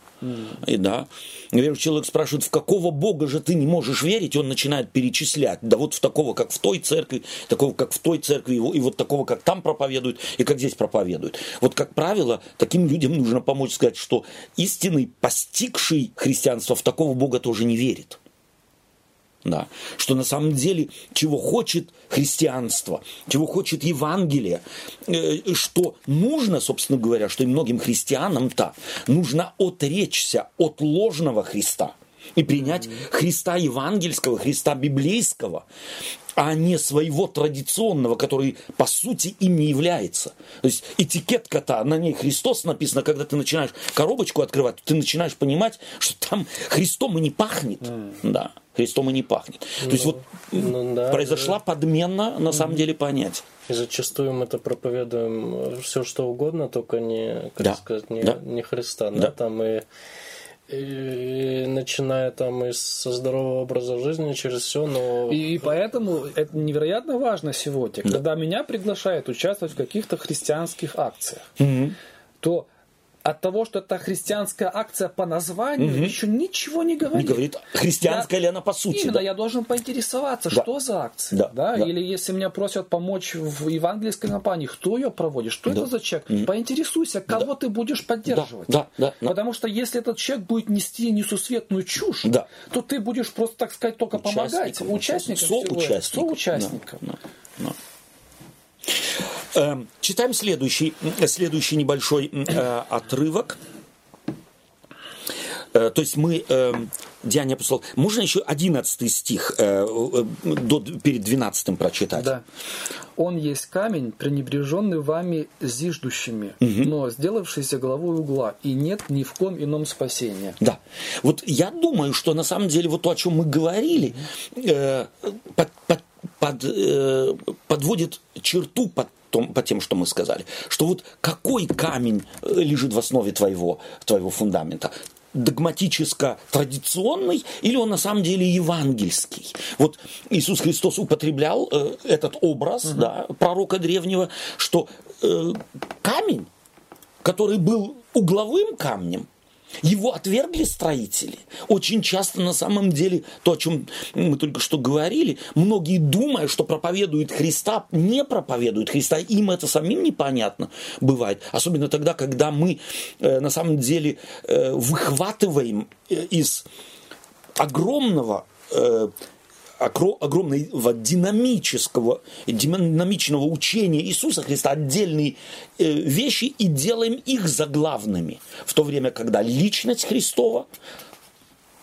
и да, верующий человек спрашивает, в какого Бога же ты не можешь верить, он начинает перечислять, да вот в такого, как в той церкви, такого, как в той церкви, и вот такого, как там проповедуют, и как здесь проповедуют. Вот, как правило, таким людям нужно помочь сказать, что истинный, постигший христианство, в такого Бога тоже не верит. Да. Что на самом деле, чего хочет христианство, чего хочет Евангелие, э, что нужно, собственно говоря, что и многим христианам-то нужно отречься от ложного Христа и принять Христа евангельского, Христа библейского, а не своего традиционного, который по сути им не является. То есть этикетка-то, на ней Христос написано, когда ты начинаешь коробочку открывать, ты начинаешь понимать, что там Христом и не пахнет. Да, Христом и не пахнет. То есть вот ну да, произошла подмена, на самом деле, понять. И зачастую мы это проповедуем все что угодно, только не, как Да, сказать, не, да. не Христа, да, Да. там и, и начиная там и со здорового образа жизни через все, но И, и поэтому это невероятно важно сегодня, когда меня приглашают участвовать в каких-то христианских акциях, то от того, что это христианская акция по названию, угу. еще ничего не говорит. Не говорит, христианская я, ли она по сути. Именно, да? я должен поинтересоваться, да. что за акция. Да. Да? Да. Или если меня просят помочь в евангельской кампании, кто ее проводит, что да. это за человек, угу. поинтересуйся, кого да. ты будешь поддерживать. Да. Да. Да. Потому что если этот человек будет нести несусветную чушь, да. то ты будешь просто, так сказать, только помогать участникам. Соучастникам. Соучастникам. Да. Да. Да. Эм, читаем следующий, следующий небольшой э, отрывок. Э, то есть мы, э, Деяния апостол, можно еще 11 стих э, до, перед 12 прочитать? Да. Он есть камень, пренебреженный вами зиждущими, угу. но сделавшийся головой угла, и нет ни в ком ином спасения. Да. Вот я думаю, что на самом деле вот то, о чем мы говорили, под, под, под, э, подводит черту под том, по тем, что мы сказали, что вот какой камень э, лежит в основе твоего, твоего фундамента? догматическо-традиционный, или он на самом деле евангельский. Вот Иисус Христос употреблял э, этот образ угу. да, пророка древнего, что э, камень, который был угловым камнем, его отвергли строители. Очень часто на самом деле, то, о чем мы только что говорили, многие, думая, что проповедуют Христа, не проповедуют Христа. Им это самим непонятно бывает. Особенно тогда, когда мы э, на самом деле э, выхватываем э, из огромного огромного динамического, динамичного учения Иисуса Христа отдельные э, вещи и делаем их заглавными. В то время, когда личность Христова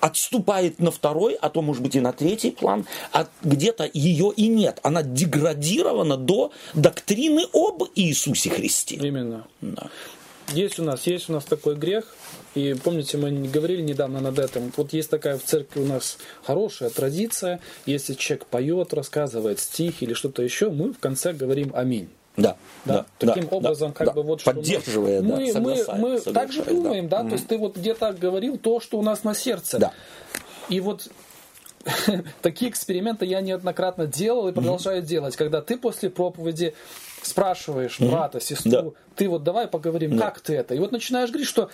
отступает на второй, а то, может быть, и на третий план, а где-то ее и нет. Она деградирована до доктрины об Иисусе Христе. Именно. Да. Есть у нас, есть у нас такой грех, и помните, мы говорили недавно над этим. Вот есть такая в церкви у нас хорошая традиция. Если человек поет, рассказывает стих или что-то еще, мы в конце говорим аминь. Да, да, да, таким да, образом, как да, бы вот поддерживая, мы, да, мы, мы, мы так же думаем, да, да, то есть ты вот где-то говорил то, что у нас на сердце. Да. И вот такие эксперименты я неоднократно делал и продолжаю mm-hmm. делать, когда ты после проповеди спрашиваешь mm-hmm. брата, сестру, да. ты вот давай поговорим, да. как ты это, и вот начинаешь говорить, что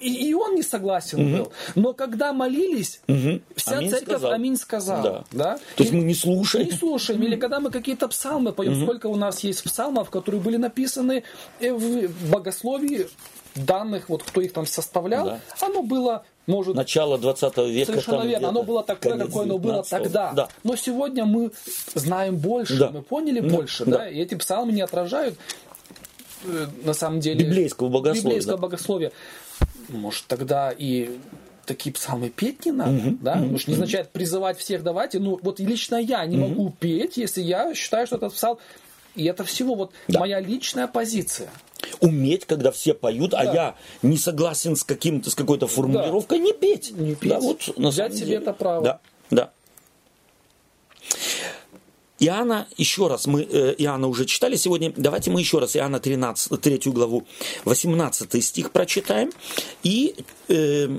и, и он не согласен угу. был. Но когда молились, угу. вся аминь церковь сказал. аминь сказала. Да. Да? То есть мы не слушаем. Не слушаем. Или когда мы какие-то псалмы поем, угу. сколько у нас есть псалмов, которые были написаны в богословии данных, вот кто их там составлял, да. оно было может... Начало 20 века. Совершенно верно. Оно было такое, какое оно было тогда. Да. Но сегодня мы знаем больше, да. мы поняли да. больше, да. да, и эти псалмы не отражают э, на самом деле библейского богословия. Библейского да. богословия может, тогда и такие псалмы петь не надо, mm-hmm. да? Mm-hmm. Может, не означает призывать всех давайте. Ну, вот лично я не mm-hmm. могу петь, если я считаю, что этот псалм... И это всего вот да. моя личная позиция. Уметь, когда все поют, а да. а я не согласен с каким-то, с какой-то формулировкой, да. не петь. Не петь. Да, вот, на Взять себе деле. это право. Да, да. Иоанна, еще раз, мы э, Иоанна уже читали сегодня, давайте мы еще раз Иоанна 13, 3 главу, 18 стих прочитаем, и э,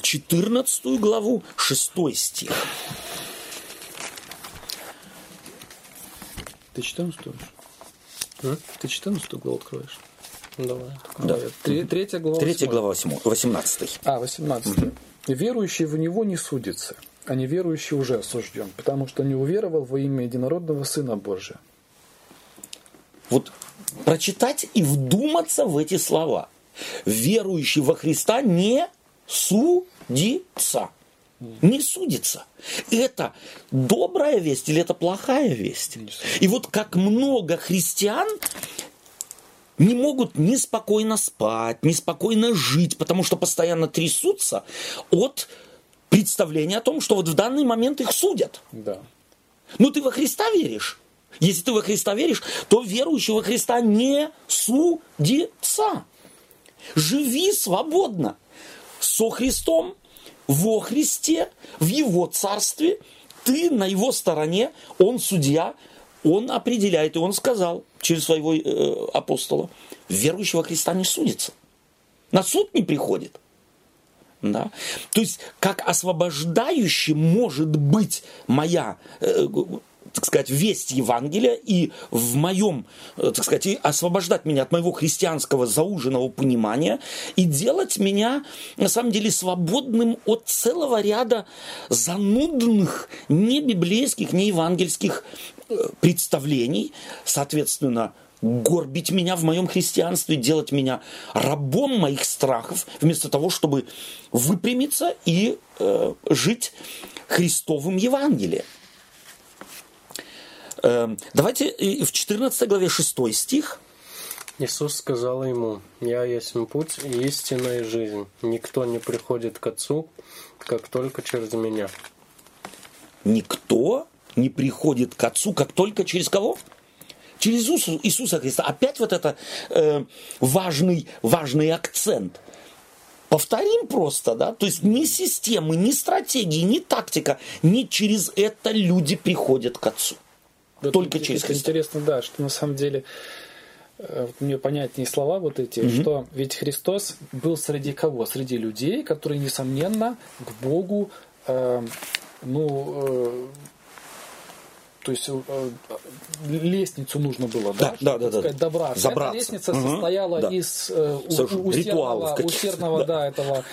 14 главу, 6 стих. Ты 14 а? Ты 14 главу откроешь? Давай. Да. Третья глава. Третья глава, 18. А, 18. Угу. Верующий в него не судится а неверующий уже осужден, потому что не уверовал во имя единородного Сына Божия. Вот прочитать и вдуматься в эти слова. Верующий во Христа не судится. Не судится. Это добрая весть или это плохая весть? И вот как много христиан не могут неспокойно спать, неспокойно жить, потому что постоянно трясутся от представление о том, что вот в данный момент их судят. Да. Ну ты во Христа веришь? Если ты во Христа веришь, то верующий во Христа не судится. Живи свободно со Христом, во Христе, в Его Царстве. Ты на Его стороне, Он судья, Он определяет, и Он сказал через своего э, апостола, верующего Христа не судится. На суд не приходит. Да? То есть, как освобождающим может быть моя э, так сказать, весть Евангелия и в моем, э, так сказать, и освобождать меня от моего христианского зауженного понимания и делать меня, на самом деле, свободным от целого ряда занудных, не библейских, не евангельских э, представлений, соответственно, горбить меня в моем христианстве, делать меня рабом моих страхов, вместо того, чтобы выпрямиться и э, жить Христовым Евангелием. Э, давайте в 14 главе 6 стих. Иисус сказал ему, «Я есть путь и истинная жизнь. Никто не приходит к Отцу, как только через меня». Никто не приходит к Отцу, как только через кого? Через Иисуса Христа. Опять вот это э, важный, важный акцент. Повторим просто, да, то есть ни системы, ни стратегии, ни тактика, ни через это люди приходят к Отцу. Вот Только через Христа. Интересно, да, что на самом деле э, мне понятнее слова вот эти, угу. что ведь Христос был среди кого? Среди людей, которые, несомненно, к Богу э, ну, э, то есть э, лестницу нужно было, да, да, да, да, сказать, добраться. Забраться. Эта лестница угу, состояла да. из э, усердного, усердного да. да, этого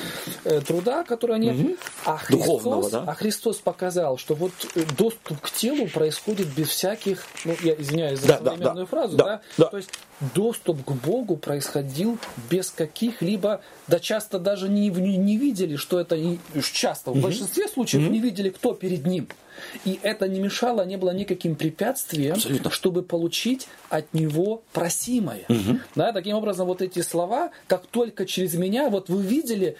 э, труда, который они... Угу. А, Христос, да? а Христос показал, что вот э, доступ к телу происходит без всяких, ну, я извиняюсь за да, современную да, фразу, да, да, да, то есть доступ к Богу происходил без каких-либо, да часто даже не, не видели, что это, часто, в угу. большинстве случаев угу. не видели, кто перед ним. И это не мешало, не было никаким препятствием, Абсолютно. чтобы получить от него просимое. Угу. Да, таким образом, вот эти слова, как только через меня, вот вы видели,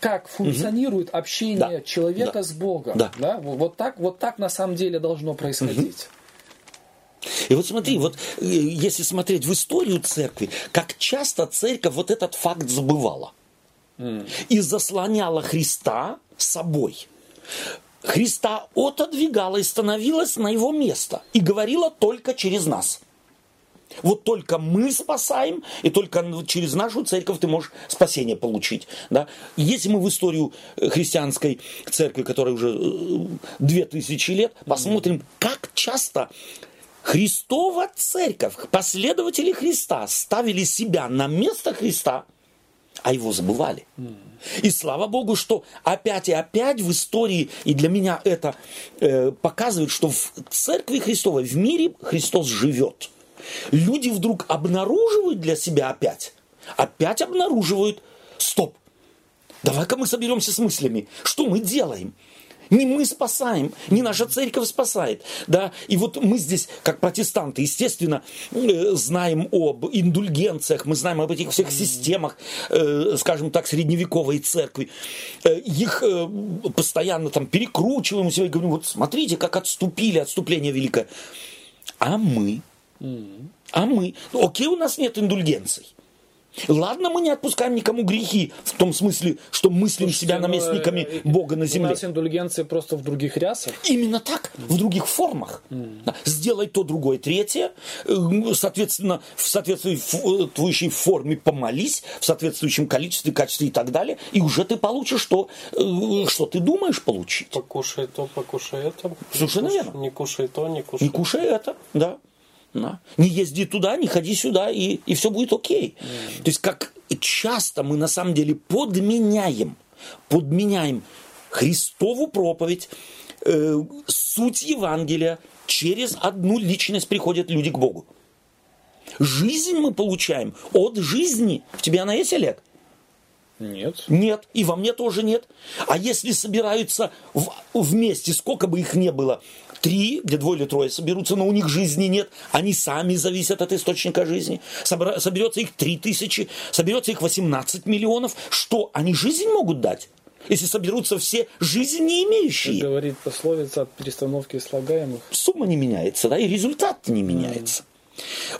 как функционирует угу. общение да. человека да. с Богом. Да. Да? Вот, так, вот так на самом деле должно происходить. Угу. И вот смотри, вот э, если смотреть в историю церкви, как часто церковь вот этот факт забывала. Mm. И заслоняла Христа собой. Христа отодвигала и становилась на его место. И говорила только через нас. Вот только мы спасаем, и только через нашу церковь ты можешь спасение получить. Да? Если мы в историю э, христианской церкви, которая уже э, две тысячи лет, посмотрим, как часто Христова церковь, последователи Христа ставили себя на место Христа – а его забывали. И слава Богу, что опять и опять в истории, и для меня это э, показывает, что в церкви Христовой, в мире Христос живет. Люди вдруг обнаруживают для себя опять, опять обнаруживают, стоп, давай-ка мы соберемся с мыслями, что мы делаем – не мы спасаем, не наша церковь спасает. Да? И вот мы здесь, как протестанты, естественно, э, знаем об индульгенциях, мы знаем об этих всех системах, э, скажем так, средневековой церкви. Э, их постоянно там перекручиваем себя и говорим, вот смотрите, как отступили, отступление великое. А мы? А мы? Ну, окей, у нас нет индульгенций. Ладно, мы не отпускаем никому грехи, в том смысле, что мыслим Слушайте, себя наместниками но, ну, Бога на земле. У нас индульгенции просто в других рясах. Именно так, в других формах. Mm. Сделай то, другое, третье. Э, соответственно, в соответствующей форме помолись, в соответствующем количестве, качестве и так далее. И уже ты получишь то, э, что ты думаешь получить. Покушай то, покушай это. Совершенно верно. Не кушай то, не кушай. Не кушай это, да. Да. Не езди туда, не ходи сюда, и, и все будет окей. Mm. То есть, как часто мы на самом деле подменяем, подменяем Христову проповедь, э, суть Евангелия, через одну личность приходят люди к Богу. Жизнь мы получаем от жизни. В тебе она есть, Олег? Нет. Нет. И во мне тоже нет. А если собираются в, вместе, сколько бы их ни было, три, где двое или трое соберутся, но у них жизни нет, они сами зависят от источника жизни. Собра- соберется их три тысячи, соберется их 18 миллионов. Что, они жизнь могут дать? Если соберутся все жизнь не имеющие. Как говорит пословица от перестановки слагаемых. Сумма не меняется, да, и результат не меняется. Mm.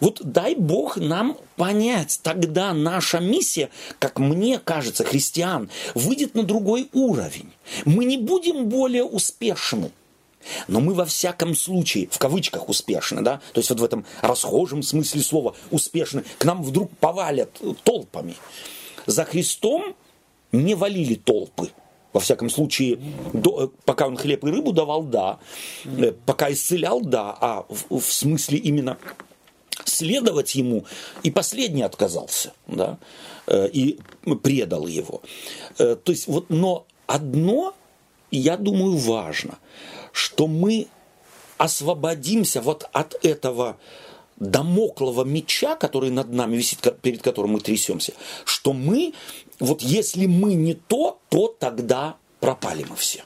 Вот дай Бог нам понять, тогда наша миссия, как мне кажется, христиан, выйдет на другой уровень. Мы не будем более успешны. Но мы во всяком случае, в кавычках успешны, да, то есть вот в этом расхожем смысле слова успешны, к нам вдруг повалят толпами. За Христом не валили толпы. Во всяком случае, до, пока он хлеб и рыбу давал, да. Э, пока исцелял, да. А в, в смысле именно следовать ему, и последний отказался, да, э, и предал его. Э, то есть вот, но одно, я думаю, важно, что мы освободимся вот от этого домоклого меча, который над нами висит, перед которым мы трясемся, что мы, вот если мы не то, то тогда пропали мы все.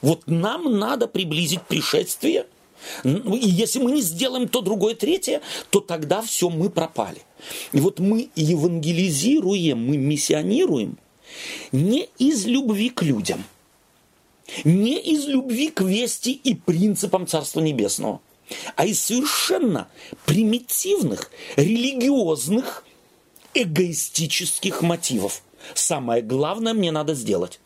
Вот нам надо приблизить пришествие, и если мы не сделаем то, другое, третье, то тогда все, мы пропали. И вот мы евангелизируем, мы миссионируем не из любви к людям, не из любви к вести и принципам Царства Небесного, а из совершенно примитивных, религиозных, эгоистических мотивов. Самое главное мне надо сделать.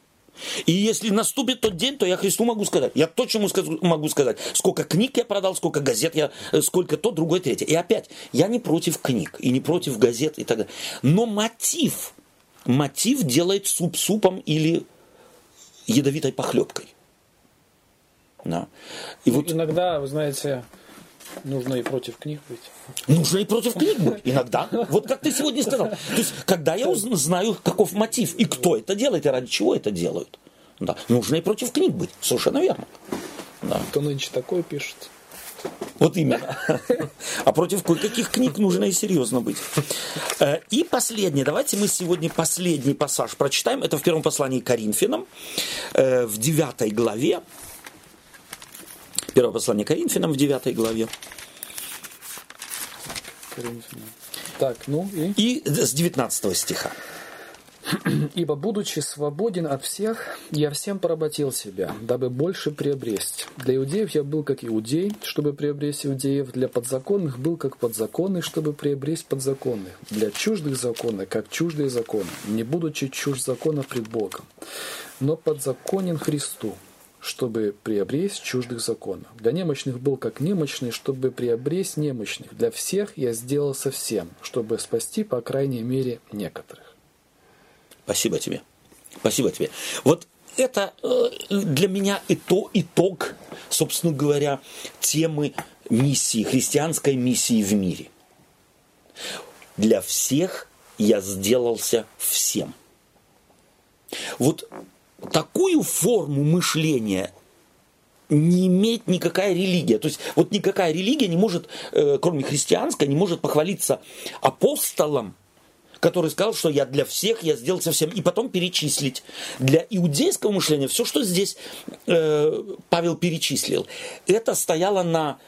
И если наступит тот день, то я Христу могу сказать. Я точно могу сказать, сколько книг я продал, сколько газет я, сколько то, другое, третье. И опять, я не против книг и не против газет и так далее. Но мотив, мотив делает суп супом или ядовитой похлебкой. Да. И вот... Иногда, вы знаете, Нужно и против книг быть. Нужно и против книг быть. Иногда. Вот как ты сегодня сказал. То есть, когда я знаю, каков мотив и кто это делает, и ради чего это делают. Да. Нужно и против книг быть. Совершенно верно. Да. Кто нынче такое пишет? Вот именно. А против кое-каких книг нужно и серьезно быть. Э, и последнее. Давайте мы сегодня последний пассаж прочитаем. Это в первом послании к Коринфянам, э, в девятой главе. Первое послание Коринфянам в 9 главе. Так, ну и? И с 19 стиха. «Ибо, будучи свободен от всех, я всем поработил себя, дабы больше приобрести. Для иудеев я был как иудей, чтобы приобрести иудеев, для подзаконных был как подзаконный, чтобы приобрести подзаконных, для чуждых закона, как чуждые законы, не будучи чужд закона пред Богом, но подзаконен Христу, чтобы приобрести чуждых законов. Для немощных был как немощный, чтобы приобрести немощных. Для всех я сделал совсем, чтобы спасти, по крайней мере, некоторых. Спасибо тебе. Спасибо тебе. Вот это э, для меня итог, итог, собственно говоря, темы миссии, христианской миссии в мире. Для всех я сделался всем. Вот такую форму мышления не имеет никакая религия. То есть вот никакая религия не может, э, кроме христианской, не может похвалиться апостолом, который сказал, что я для всех, я сделал совсем, и потом перечислить. Для иудейского мышления все, что здесь э, Павел перечислил, это стояло на,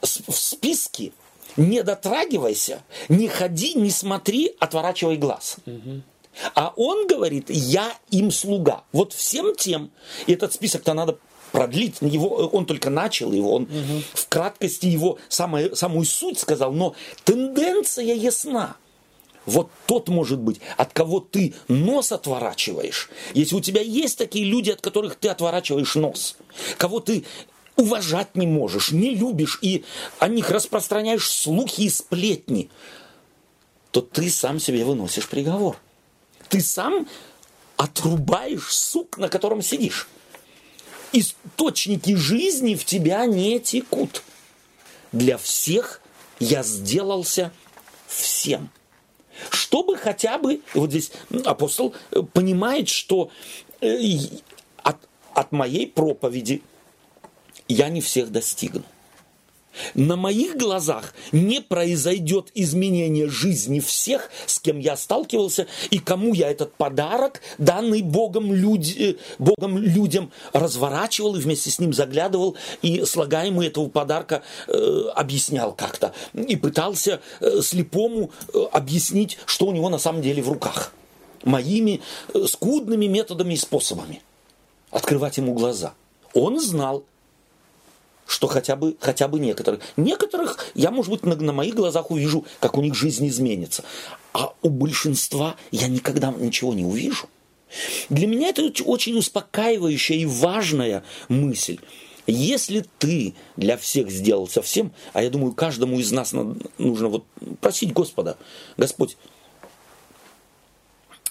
в списке «не дотрагивайся, не ходи, не смотри, отворачивай глаз». А он говорит, я им слуга. Вот всем тем, и этот список-то надо продлить. Его, он только начал его, он угу. в краткости его самое, самую суть сказал, но тенденция ясна. Вот тот может быть, от кого ты нос отворачиваешь. Если у тебя есть такие люди, от которых ты отворачиваешь нос, кого ты уважать не можешь, не любишь, и о них распространяешь слухи и сплетни, то ты сам себе выносишь приговор ты сам отрубаешь сук, на котором сидишь. Источники жизни в тебя не текут. Для всех я сделался всем. Чтобы хотя бы, вот здесь апостол понимает, что э, от, от моей проповеди я не всех достигну на моих глазах не произойдет изменение жизни всех, с кем я сталкивался, и кому я этот подарок, данный Богом, люди, э, Богом людям, разворачивал и вместе с ним заглядывал, и слагаемый этого подарка э, объяснял как-то. И пытался э, слепому э, объяснить, что у него на самом деле в руках. Моими э, скудными методами и способами. Открывать ему глаза. Он знал, что хотя бы, хотя бы некоторых. Некоторых я, может быть, на, на моих глазах увижу, как у них жизнь изменится. А у большинства я никогда ничего не увижу. Для меня это очень успокаивающая и важная мысль. Если ты для всех сделал совсем, а я думаю, каждому из нас нужно вот просить Господа, Господь,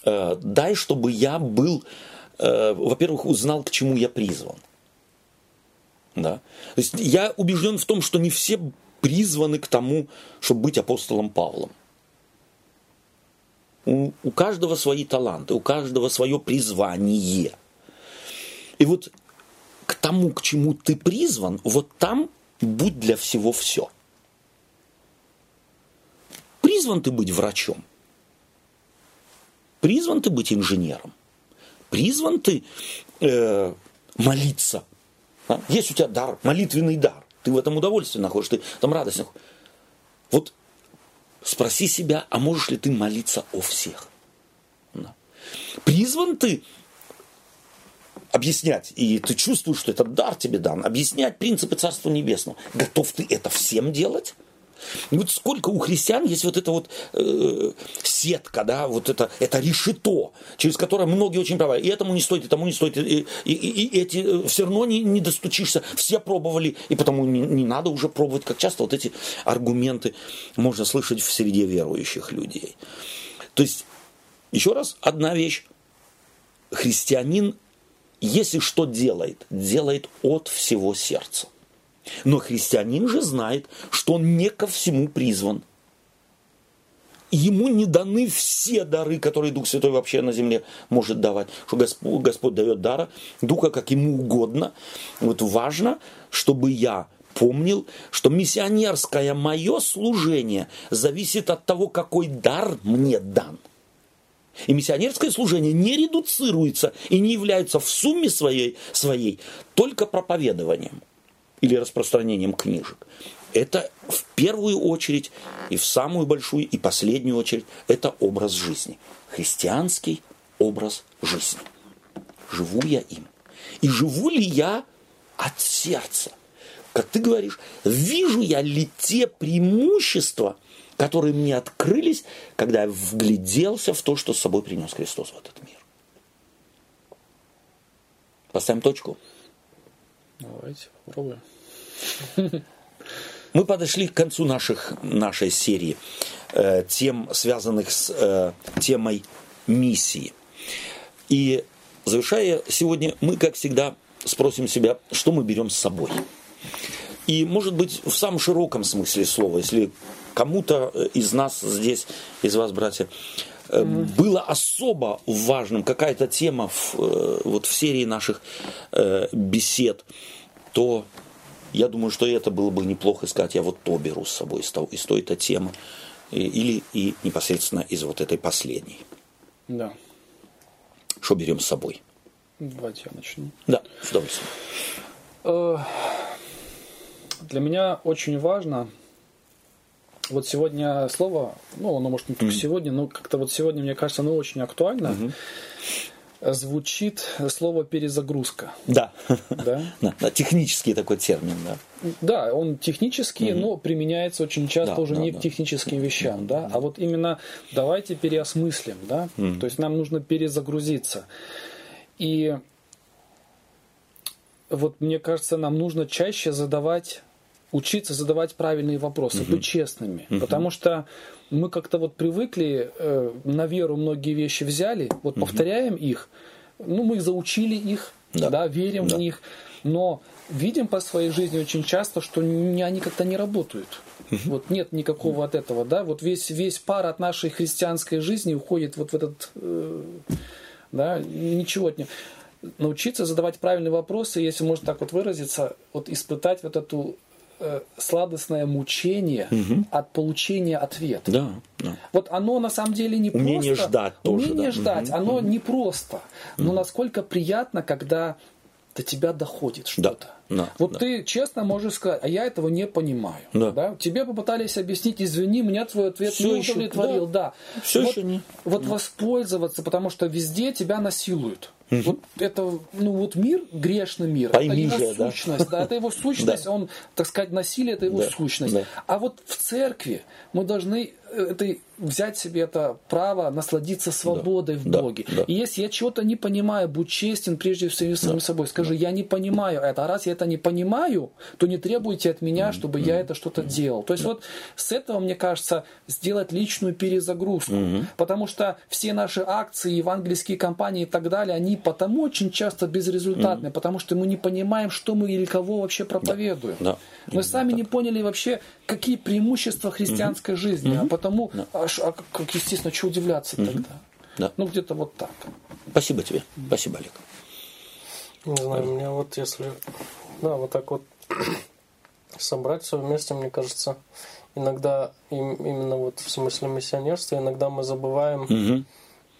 э, дай, чтобы я был, э, во-первых, узнал, к чему я призван. Да? То есть я убежден в том, что не все призваны к тому, чтобы быть апостолом Павлом. У, у каждого свои таланты, у каждого свое призвание. И вот к тому, к чему ты призван, вот там будь для всего все. Призван ты быть врачом. Призван ты быть инженером. Призван ты э, молиться. А? Есть у тебя дар, молитвенный дар. Ты в этом удовольствие находишь, ты там радость находишь. Вот спроси себя, а можешь ли ты молиться о всех? Да. Призван ты объяснять, и ты чувствуешь, что этот дар тебе дан, объяснять принципы Царства Небесного. Готов ты это всем делать? И вот сколько у христиан есть вот эта вот э, сетка, да, вот это, это решето, через которое многие очень правы. И этому не стоит, и тому не стоит, и, и, и, эти э, все равно не, не достучишься. Все пробовали, и потому не, не надо уже пробовать, как часто вот эти аргументы можно слышать в среде верующих людей. То есть, еще раз, одна вещь. Христианин если что делает, делает от всего сердца. Но христианин же знает, что он не ко всему призван. Ему не даны все дары, которые Дух Святой вообще на земле может давать. Что Господь, Господь дает дара Духа, как ему угодно. Вот важно, чтобы я помнил, что миссионерское мое служение зависит от того, какой дар мне дан. И миссионерское служение не редуцируется и не является в сумме своей, своей только проповедованием или распространением книжек. Это в первую очередь и в самую большую и последнюю очередь это образ жизни. Христианский образ жизни. Живу я им. И живу ли я от сердца? Как ты говоришь, вижу я ли те преимущества, которые мне открылись, когда я вгляделся в то, что с собой принес Христос в этот мир. Поставим точку. Давайте попробуем. Мы подошли к концу наших, нашей серии э, тем, связанных с э, темой миссии. И завершая сегодня, мы, как всегда, спросим себя, что мы берем с собой. И, может быть, в самом широком смысле слова, если кому-то из нас здесь, из вас, братья, было особо важным какая-то тема в, э, вот в серии наших бесед, то я думаю, что это было бы неплохо сказать, я вот то беру с собой из, того, из той-то темы, или и непосредственно из вот этой последней. Да. Что берем с собой? Давайте я начну. Да, с удовольствием. Для меня очень важно вот сегодня слово, ну, оно может не только mm-hmm. сегодня, но как-то вот сегодня, мне кажется, оно очень актуально. Mm-hmm. Звучит слово перезагрузка. Да. Да? да, да технический такой термин, да. Да, он технический, mm-hmm. но применяется очень часто да, уже да, не да. к техническим вещам, mm-hmm. да, а вот именно давайте переосмыслим, да, mm-hmm. то есть нам нужно перезагрузиться. И вот мне кажется, нам нужно чаще задавать учиться задавать правильные вопросы, угу. быть честными. Угу. Потому что мы как-то вот привыкли, э, на веру многие вещи взяли, вот угу. повторяем их, ну, мы заучили их, да, да верим да. в них, но видим по своей жизни очень часто, что не, они как-то не работают. Угу. Вот нет никакого от этого, да, вот весь, весь пар от нашей христианской жизни уходит вот в этот, э, да, ничего от него научиться задавать правильные вопросы, если можно так вот выразиться, вот испытать вот эту сладостное мучение угу. от получения ответа. Да, да. Вот оно на самом деле не умение просто. ждать тоже. Умение да. ждать, угу. оно угу. не просто. Но насколько приятно, когда до тебя доходит что-то. Да, да, вот да. ты честно можешь сказать, а я этого не понимаю. Да. Да? Тебе попытались объяснить, извини, меня твой ответ Все не удовлетворил. Да. да. Все вот, еще не. Вот да. воспользоваться, потому что везде тебя насилуют. Вот это, ну вот мир, грешный мир, Пойми это его же, да? сущность, да, это его сущность, он, так сказать, насилие, это его да, сущность. Да. А вот в церкви мы должны это взять себе это право насладиться свободой да, в Боге. Да, да. И если я чего-то не понимаю, будь честен прежде всего с самим да, собой. Скажи, да. я не понимаю это. А раз я это не понимаю, то не требуйте от меня, чтобы mm-hmm. я это что-то mm-hmm. делал. То есть да. вот с этого, мне кажется, сделать личную перезагрузку. Mm-hmm. Потому что все наши акции, евангельские компании и так далее, они потому очень часто безрезультатные, mm-hmm. потому что мы не понимаем, что мы или кого вообще проповедуем. Да. Да. Мы сами так. не поняли вообще, какие преимущества христианской mm-hmm. жизни. Mm-hmm. Потому, да. а, а, как естественно, что удивляться mm-hmm. тогда? Да. Ну, где-то вот так. Спасибо тебе. Спасибо, Олег. Не знаю, у меня вот если, да, вот так вот собрать все вместе, мне кажется, иногда им, именно вот в смысле миссионерства, иногда мы забываем, угу.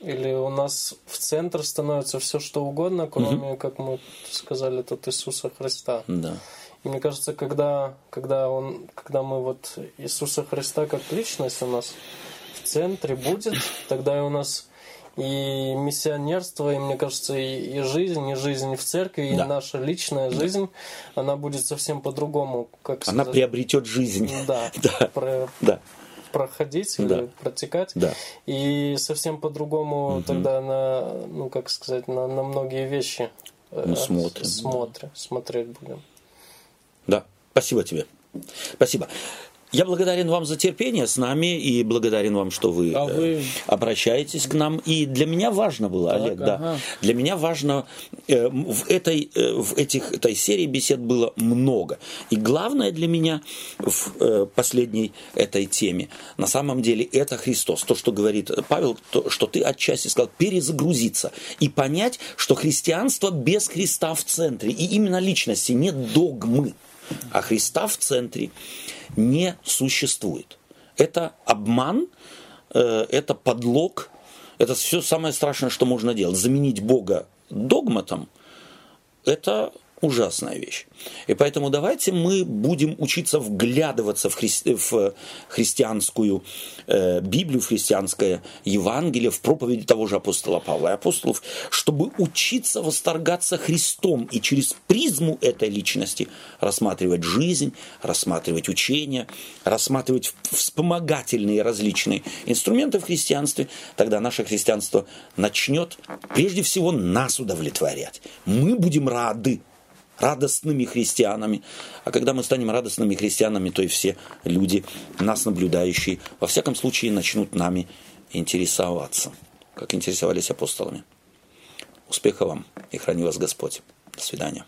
или у нас в центр становится все что угодно, кроме, угу. как мы сказали, тут Иисуса Христа. Да. И мне кажется, когда, когда, он, когда мы вот Иисуса Христа как личность у нас в центре будет, тогда и у нас и миссионерство, и, мне кажется, и, и жизнь, и жизнь в церкви, да. и наша личная да. жизнь, она будет совсем по-другому. Как она сказать, приобретет жизнь. Да, да. Про, да. проходить да. или протекать. Да. И совсем по-другому угу. тогда на, ну, как сказать, на, на многие вещи Мы смотрим. Смотрим, смотреть будем. Да, спасибо тебе. Спасибо. Я благодарен вам за терпение с нами и благодарен вам, что вы, а вы... Э, обращаетесь к нам. И для меня важно было, так, Олег, ага. да, для меня важно э, в этой э, в этих этой серии бесед было много. И главное для меня в э, последней этой теме на самом деле это Христос. То, что говорит Павел, то, что ты отчасти сказал, перезагрузиться и понять, что христианство без Христа в центре и именно личности нет догмы а Христа в центре не существует. Это обман, э, это подлог, это все самое страшное, что можно делать. Заменить Бога догматом – это ужасная вещь. И поэтому давайте мы будем учиться вглядываться в, хри... в христианскую э, Библию, в христианское Евангелие, в проповеди того же апостола Павла и апостолов, чтобы учиться восторгаться Христом и через призму этой личности рассматривать жизнь, рассматривать учения, рассматривать вспомогательные различные инструменты в христианстве, тогда наше христианство начнет прежде всего нас удовлетворять. Мы будем рады радостными христианами. А когда мы станем радостными христианами, то и все люди, нас наблюдающие, во всяком случае начнут нами интересоваться, как интересовались апостолами. Успеха вам и храни вас Господь. До свидания.